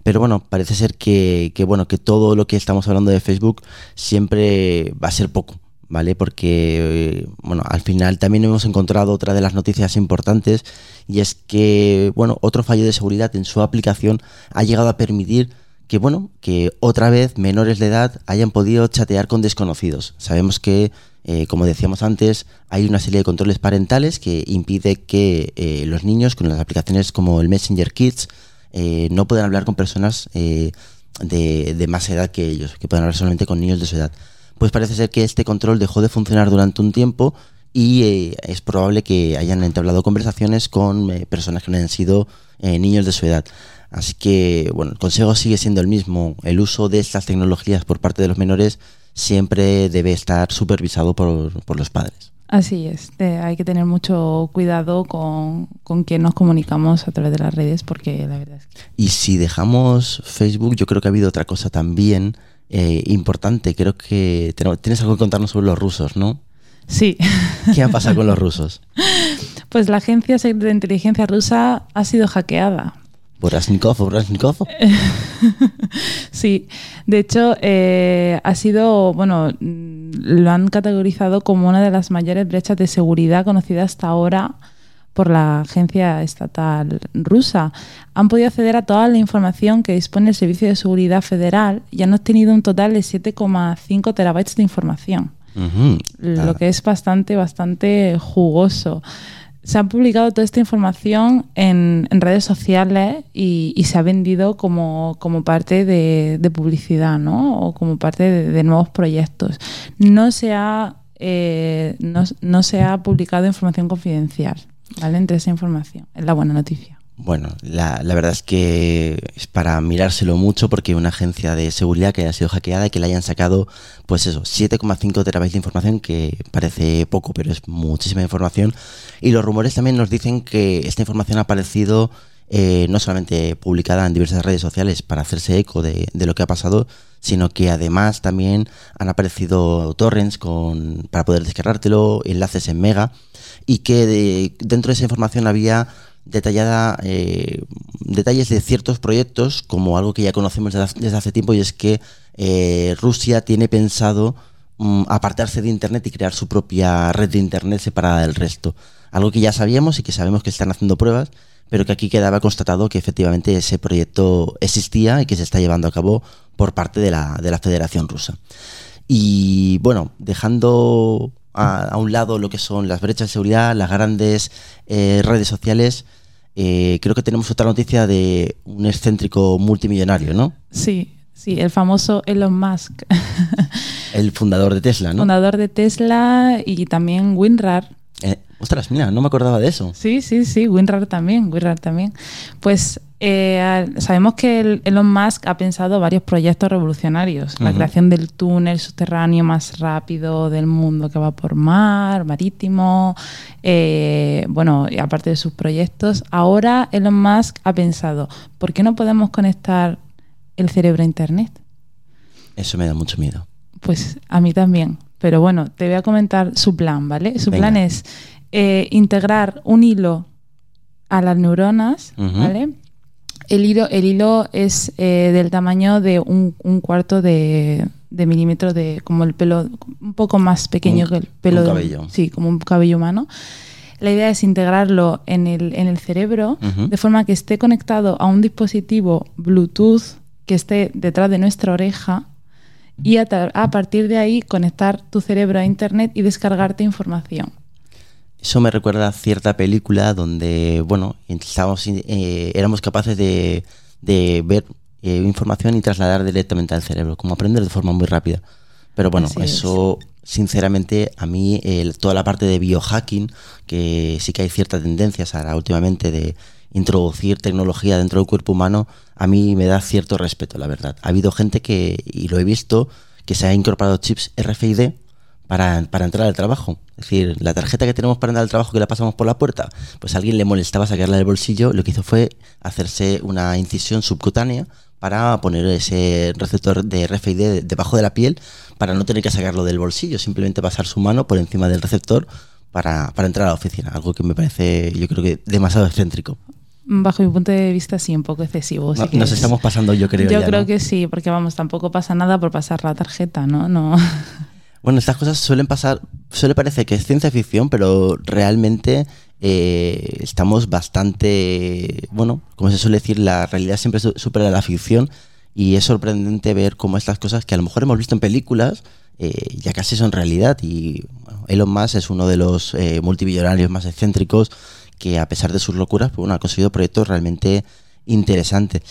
Pero bueno, parece ser que, que, bueno, que todo lo que estamos hablando de Facebook siempre va a ser poco, ¿vale? Porque, eh, bueno, al final también hemos encontrado otra de las noticias importantes y es que, bueno, otro fallo de seguridad en su aplicación ha llegado a permitir que, bueno, que otra vez menores de edad hayan podido chatear con desconocidos. Sabemos que, eh, como decíamos antes, hay una serie de controles parentales que impide que eh, los niños con las aplicaciones como el Messenger Kids eh, no puedan hablar con personas de, de más edad que ellos, que puedan hablar solamente con niños de su edad. Pues parece ser que este control dejó de funcionar durante un tiempo y es probable que hayan entablado conversaciones con personas que no hayan sido niños de su edad. Así que, bueno, el consejo sigue siendo el mismo. El uso de estas tecnologías por parte de los menores siempre debe estar supervisado por, por los padres. Así es, eh, hay que tener mucho cuidado con, con quién nos comunicamos a través de las redes porque la verdad es que... Y si dejamos Facebook, yo creo que ha habido otra cosa también eh, importante. Creo que tenemos- tienes algo que contarnos sobre los rusos, ¿no? Sí. ¿Qué ha pasado con los rusos? Pues la agencia de inteligencia rusa ha sido hackeada. Borasnikov, Borasnikov. Sí, de hecho eh, ha sido, bueno, lo han categorizado como una de las mayores brechas de seguridad conocida hasta ahora por la agencia estatal rusa. Han podido acceder a toda la información que dispone el Servicio de Seguridad Federal y han obtenido un total de 7,5 terabytes de información Ujú, lo claro. que es bastante, bastante jugoso. Se ha publicado toda esta información en, en redes sociales y, se ha vendido como, como parte de, publicidad, ¿no? O como parte de, nuevos proyectos. No se ha eh, no se ha publicado información confidencial, ¿vale? Entre esa información. Es la buena noticia. Bueno, la, la, verdad es que es para mirárselo mucho porque una agencia de seguridad que haya sido hackeada y que le hayan sacado, pues eso, 7,5 terabytes de información, que parece poco, pero es muchísima información. Y los rumores también nos dicen que esta información ha aparecido eh, no solamente publicada en diversas redes sociales para hacerse eco de, de, lo que ha pasado, sino que además también han aparecido torrents con, para poder descargártelo, enlaces en Mega, y que de, dentro de esa información había detallada eh, detalles de ciertos proyectos, como algo que ya conocemos desde hace tiempo, y es que eh, Rusia tiene pensado um, apartarse de Internet y crear su propia red de Internet separada del resto. Algo que ya sabíamos y que sabemos que están haciendo pruebas, pero que aquí quedaba constatado que efectivamente ese proyecto existía y que se está llevando a cabo por parte de la, de la Federación Rusa. Y bueno, dejando a, a, un lado lo que son las brechas de seguridad, las grandes eh, redes sociales, eh, creo que tenemos otra noticia de un excéntrico multimillonario, ¿no? Sí, sí, el famoso Elon Musk. el fundador de Tesla, ¿no? Fundador de Tesla y también WinRAR. Ostras, mira, no me acordaba de eso. Sí, sí, sí, WinRAR también, WinRAR también. Pues eh, sabemos que el Elon Musk ha pensado varios proyectos revolucionarios. La uh -huh. creación del túnel subterráneo más rápido del mundo que va por mar, marítimo. Eh, bueno, aparte de sus proyectos, ahora Elon Musk ha pensado, ¿por qué no podemos conectar el cerebro a Internet? Eso me da mucho miedo. Pues a mí también. Pero bueno, te voy a comentar su plan, ¿vale? Su Venga. plan es eh, integrar un hilo a las neuronas, uh -huh. ¿vale? El hilo, el hilo es eh, del tamaño de un, un cuarto de, de, milímetro de como el pelo, un poco más pequeño un, que el pelo. Un cabello. De, sí, como un cabello humano. La idea es integrarlo en el, en el cerebro uh -huh. de forma que esté conectado a un dispositivo Bluetooth que esté detrás de nuestra oreja y a, a partir de ahí conectar tu cerebro a Internet y descargarte información. Eso me recuerda a cierta película donde, bueno, estábamos, eh, éramos capaces de, de ver eh, información y trasladar directamente al cerebro, como aprender de forma muy rápida. Pero bueno, Así eso, es. sinceramente, a mí eh, toda la parte de biohacking, que sí que hay ciertas tendencias ahora últimamente de introducir tecnología dentro del cuerpo humano, a mí me da cierto respeto, la verdad. Ha habido gente que, y lo he visto, que se ha incorporado chips RFID para, para, entrar al trabajo. Es decir, la tarjeta que tenemos para entrar al trabajo que la pasamos por la puerta, pues a alguien le molestaba sacarla del bolsillo, lo que hizo fue hacerse una incisión subcutánea para poner ese receptor de RFID debajo de la piel para no tener que sacarlo del bolsillo, simplemente pasar su mano por encima del receptor para, para entrar a la oficina, algo que me parece yo creo que demasiado excéntrico. Bajo mi punto de vista, sí, un poco excesivo. No, nos estamos pasando, yo creo. Yo ya, creo ¿no? que sí, porque vamos, tampoco pasa nada por pasar la tarjeta, ¿no? No. Bueno, estas cosas suelen pasar, suele parecer que es ciencia ficción, pero realmente eh, estamos bastante, bueno, como se suele decir, la realidad siempre supera la ficción y es sorprendente ver cómo estas cosas que a lo mejor hemos visto en películas eh, ya casi son realidad y Elon Musk es uno de los eh, multimillonarios más excéntricos que a pesar de sus locuras, pues, bueno, ha conseguido proyectos realmente interesantes.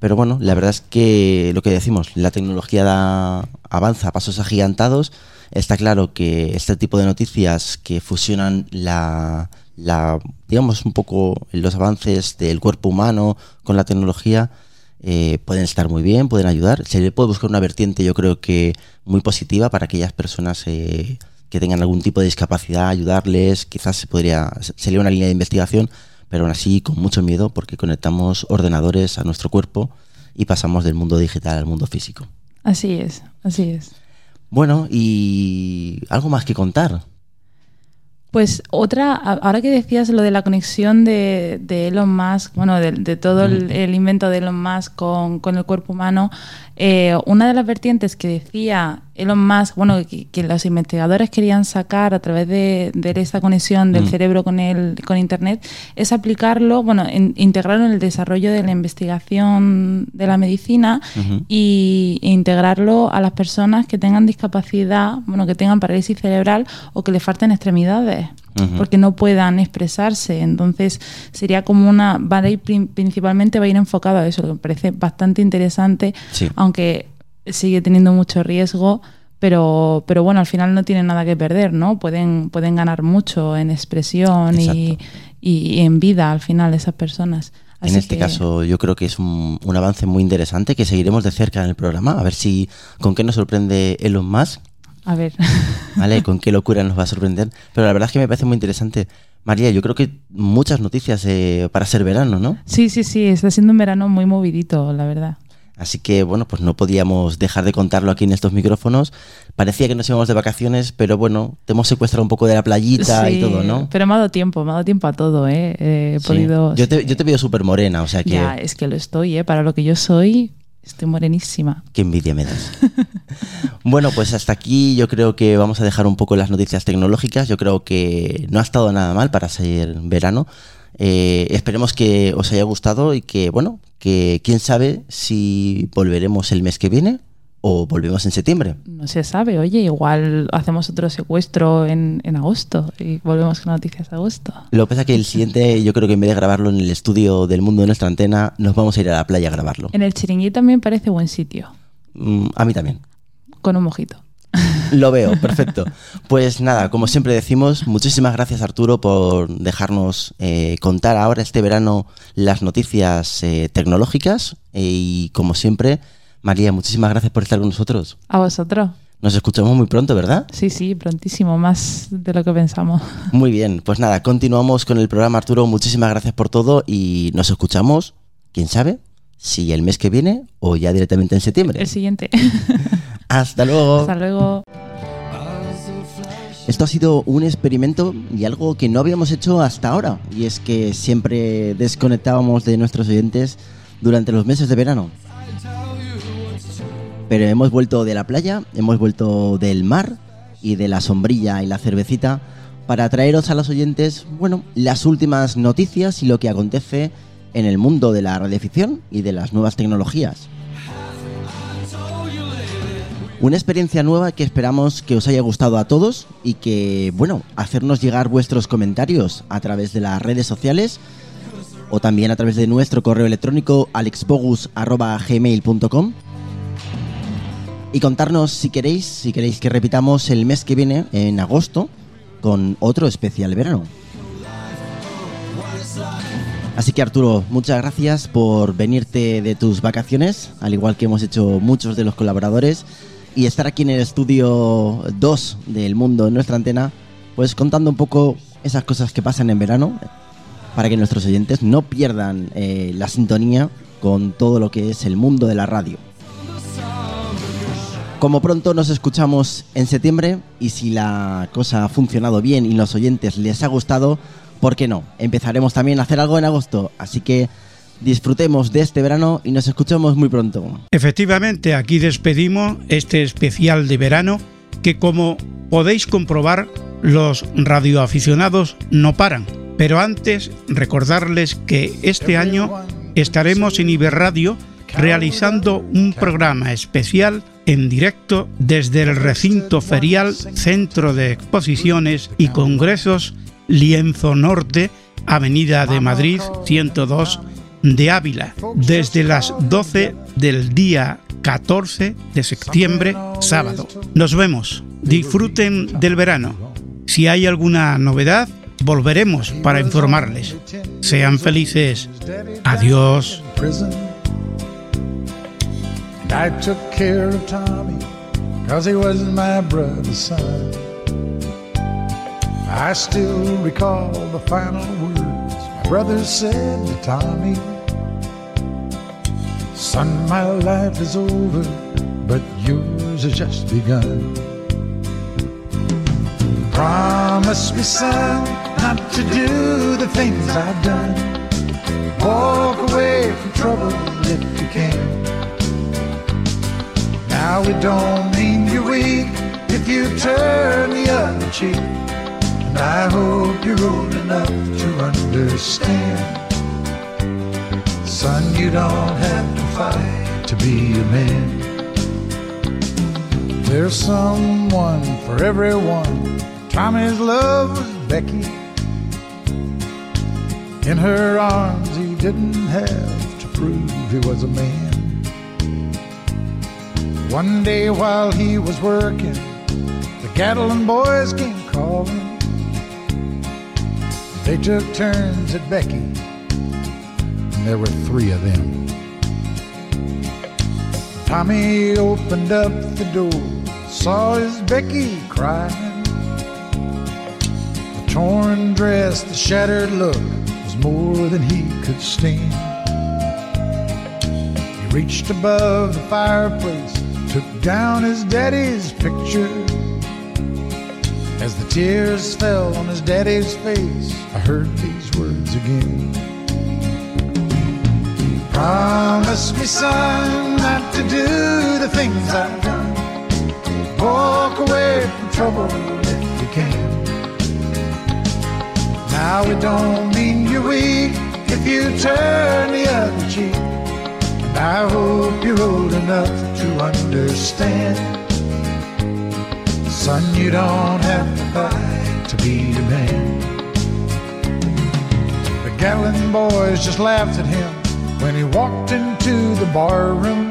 Pero bueno, la verdad es que lo que decimos, la tecnología da, avanza a pasos agigantados. Está claro que este tipo de noticias que fusionan la, la digamos, un poco los avances del cuerpo humano con la tecnología eh, pueden estar muy bien, pueden ayudar. Se le puede buscar una vertiente, yo creo que muy positiva para aquellas personas eh, que tengan algún tipo de discapacidad, ayudarles. Quizás se podría, sería una línea de investigación pero aún así con mucho miedo porque conectamos ordenadores a nuestro cuerpo y pasamos del mundo digital al mundo físico. Así es, así es. Bueno, y algo más que contar. Pues otra, ahora que decías lo de la conexión de, de Elon Musk, bueno, de, de todo el, el, invento de Elon Musk con, con el cuerpo humano, eh, una de las vertientes que decía Elon Musk, bueno, que, que, los investigadores querían sacar a través de, de esta conexión del mm. cerebro con el con Internet, es aplicarlo, bueno, en, integrarlo en el desarrollo de la investigación de la medicina uh -huh. y, e integrarlo a las personas que tengan discapacidad, bueno, que tengan parálisis cerebral o que le falten extremidades. Porque no puedan expresarse. Entonces sería como una, va a ir principalmente va a ir enfocado a eso, que me parece bastante interesante, sí. aunque sigue teniendo mucho riesgo, pero, pero bueno, al final no tienen nada que perder, ¿no? Pueden, pueden ganar mucho en expresión y, y, en vida al final esas personas. en este caso yo creo que es un, un, avance muy interesante que seguiremos de cerca en el programa, a ver si con qué nos sorprende Elon Musk. A ver. Vale, con qué locura nos va a sorprender. Pero la verdad es que me parece muy interesante. María, yo creo que muchas noticias eh, para ser verano, ¿no? Sí, sí, sí, está siendo un verano muy movidito, la verdad. Así que bueno, pues no podíamos dejar de contarlo aquí en estos micrófonos. Parecía que nos íbamos de vacaciones, pero bueno, te hemos secuestrado un poco de la playita y todo, ¿no? Pero me ha dado tiempo, me ha dado tiempo a todo, ¿eh? He podido... Yo te, yo te veo súper morena, o sea que... Ya, es que lo estoy, ¿eh? Para lo que yo soy, estoy morenísima. Qué envidia me das. bueno, pues hasta aquí yo creo que vamos a dejar un poco las noticias tecnológicas. Yo creo que no ha estado nada mal para ser verano. Eh, esperemos que os haya gustado y que, bueno, que quién sabe si volveremos el mes que viene o volvemos en septiembre. No se sabe, oye, igual hacemos otro secuestro en, en agosto y volvemos con noticias de agosto. Lo que pasa es que el siguiente, yo creo que en vez de grabarlo en el estudio del mundo de nuestra antena, nos vamos a ir a la playa a grabarlo. En el chiringuito también parece buen sitio. Mm, a mí también. Con un mojito. Lo veo, perfecto. Pues nada, como siempre decimos, muchísimas gracias Arturo por dejarnos eh, contar ahora este verano las noticias eh, tecnológicas y como siempre, María, muchísimas gracias por estar con nosotros. A vosotros. Nos escuchamos muy pronto, ¿verdad? Sí, sí, prontísimo, más de lo que pensamos. Muy bien, pues nada, continuamos con el programa Arturo, muchísimas gracias por todo y nos escuchamos, quién sabe, si el mes que viene o ya directamente en septiembre. El siguiente. Hasta luego. Hasta luego. Esto ha sido un experimento y algo que no habíamos hecho hasta ahora, y es que siempre desconectábamos de nuestros oyentes durante los meses de verano. Pero hemos vuelto de la playa, hemos vuelto del mar y de la sombrilla y la cervecita para traeros a los oyentes, bueno, las últimas noticias y lo que acontece en el mundo de la radioficción y de las nuevas tecnologías. Una experiencia nueva que esperamos que os haya gustado a todos y que, bueno, hacernos llegar vuestros comentarios a través de las redes sociales o también a través de nuestro correo electrónico alexbogus.gmail.com y contarnos si queréis, si queréis que repitamos el mes que viene, en agosto, con otro especial verano. Así que Arturo, muchas gracias por venirte de tus vacaciones, al igual que hemos hecho muchos de los colaboradores y estar aquí en el estudio 2 del mundo, en nuestra antena, pues contando un poco esas cosas que pasan en verano, para que nuestros oyentes no pierdan eh, la sintonía con todo lo que es el mundo de la radio. Como pronto nos escuchamos en septiembre y si la cosa ha funcionado bien y los oyentes les ha gustado, ¿por qué no? Empezaremos también a hacer algo en agosto, así que disfrutemos de este verano y nos escuchamos muy pronto. Efectivamente, aquí despedimos este especial de verano que como podéis comprobar los radioaficionados no paran. Pero antes recordarles que este año estaremos en Iberradio realizando un programa especial en directo desde el recinto ferial Centro de Exposiciones y Congresos Lienzo Norte, Avenida de Madrid 102 de Ávila desde las 12 del día 14 de septiembre, sábado. Nos vemos. Disfruten del verano. Si hay alguna novedad, volveremos para informarles. Sean felices. Adiós. I took care of Tommy, cause he was my brother's son. I still recall the final words my brother said to Tommy. Son, my life is over, but yours has just begun. Promise me, son, not to do the things I've done. Walk away from trouble if you can. Now it don't mean you're weak if you turn the other cheek. I hope you're old enough to understand. Son, you don't have to fight to be a man. There's someone for everyone. Tommy's love was Becky. In her arms, he didn't have to prove he was a man. One day while he was working, the Gatlin boys came calling. They took turns at Becky, and there were three of them. Tommy opened up the door, saw his Becky crying. The torn dress, the shattered look was more than he could stand. He reached above the fireplace, took down his daddy's picture. As the tears fell on his daddy's face, I heard these words again. Promise me, son, not to do the things I've done. Walk away from trouble if you can. Now it don't mean you're weak if you turn the other cheek. And I hope you're old enough to understand. Son, you don't have to fight to be a man. The Gatlin boys just laughed at him when he walked into the bar room.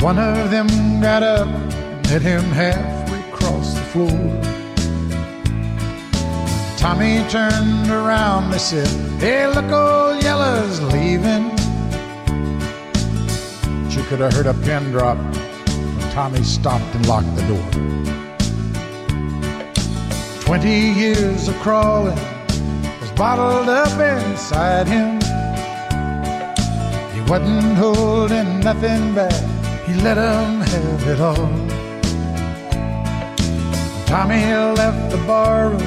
One of them got up and hit him halfway across the floor. Tommy turned around, they said, Hey, look, old Yella's leaving. She could have heard a pin drop Tommy stopped and locked the door. Twenty years of crawling was bottled up inside him. He wasn't holding nothing back, he let 'em have it all. Tommy left the barroom,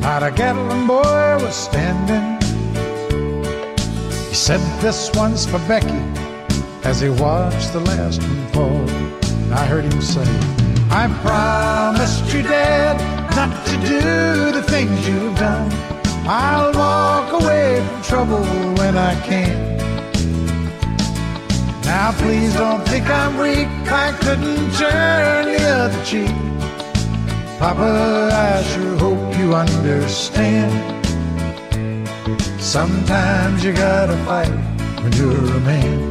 not a Gatlin boy was standing. He said, This one's for Becky, as he watched the last one fall. And I heard him say, I promised you, Dad, not to do the things you've done. I'll walk away from trouble when I can. Now please don't think I'm weak, I couldn't turn the other cheek. Papa, I sure hope you understand. Sometimes you gotta fight when you're a man.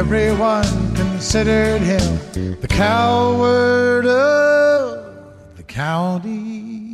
Everyone considered him the coward of the county.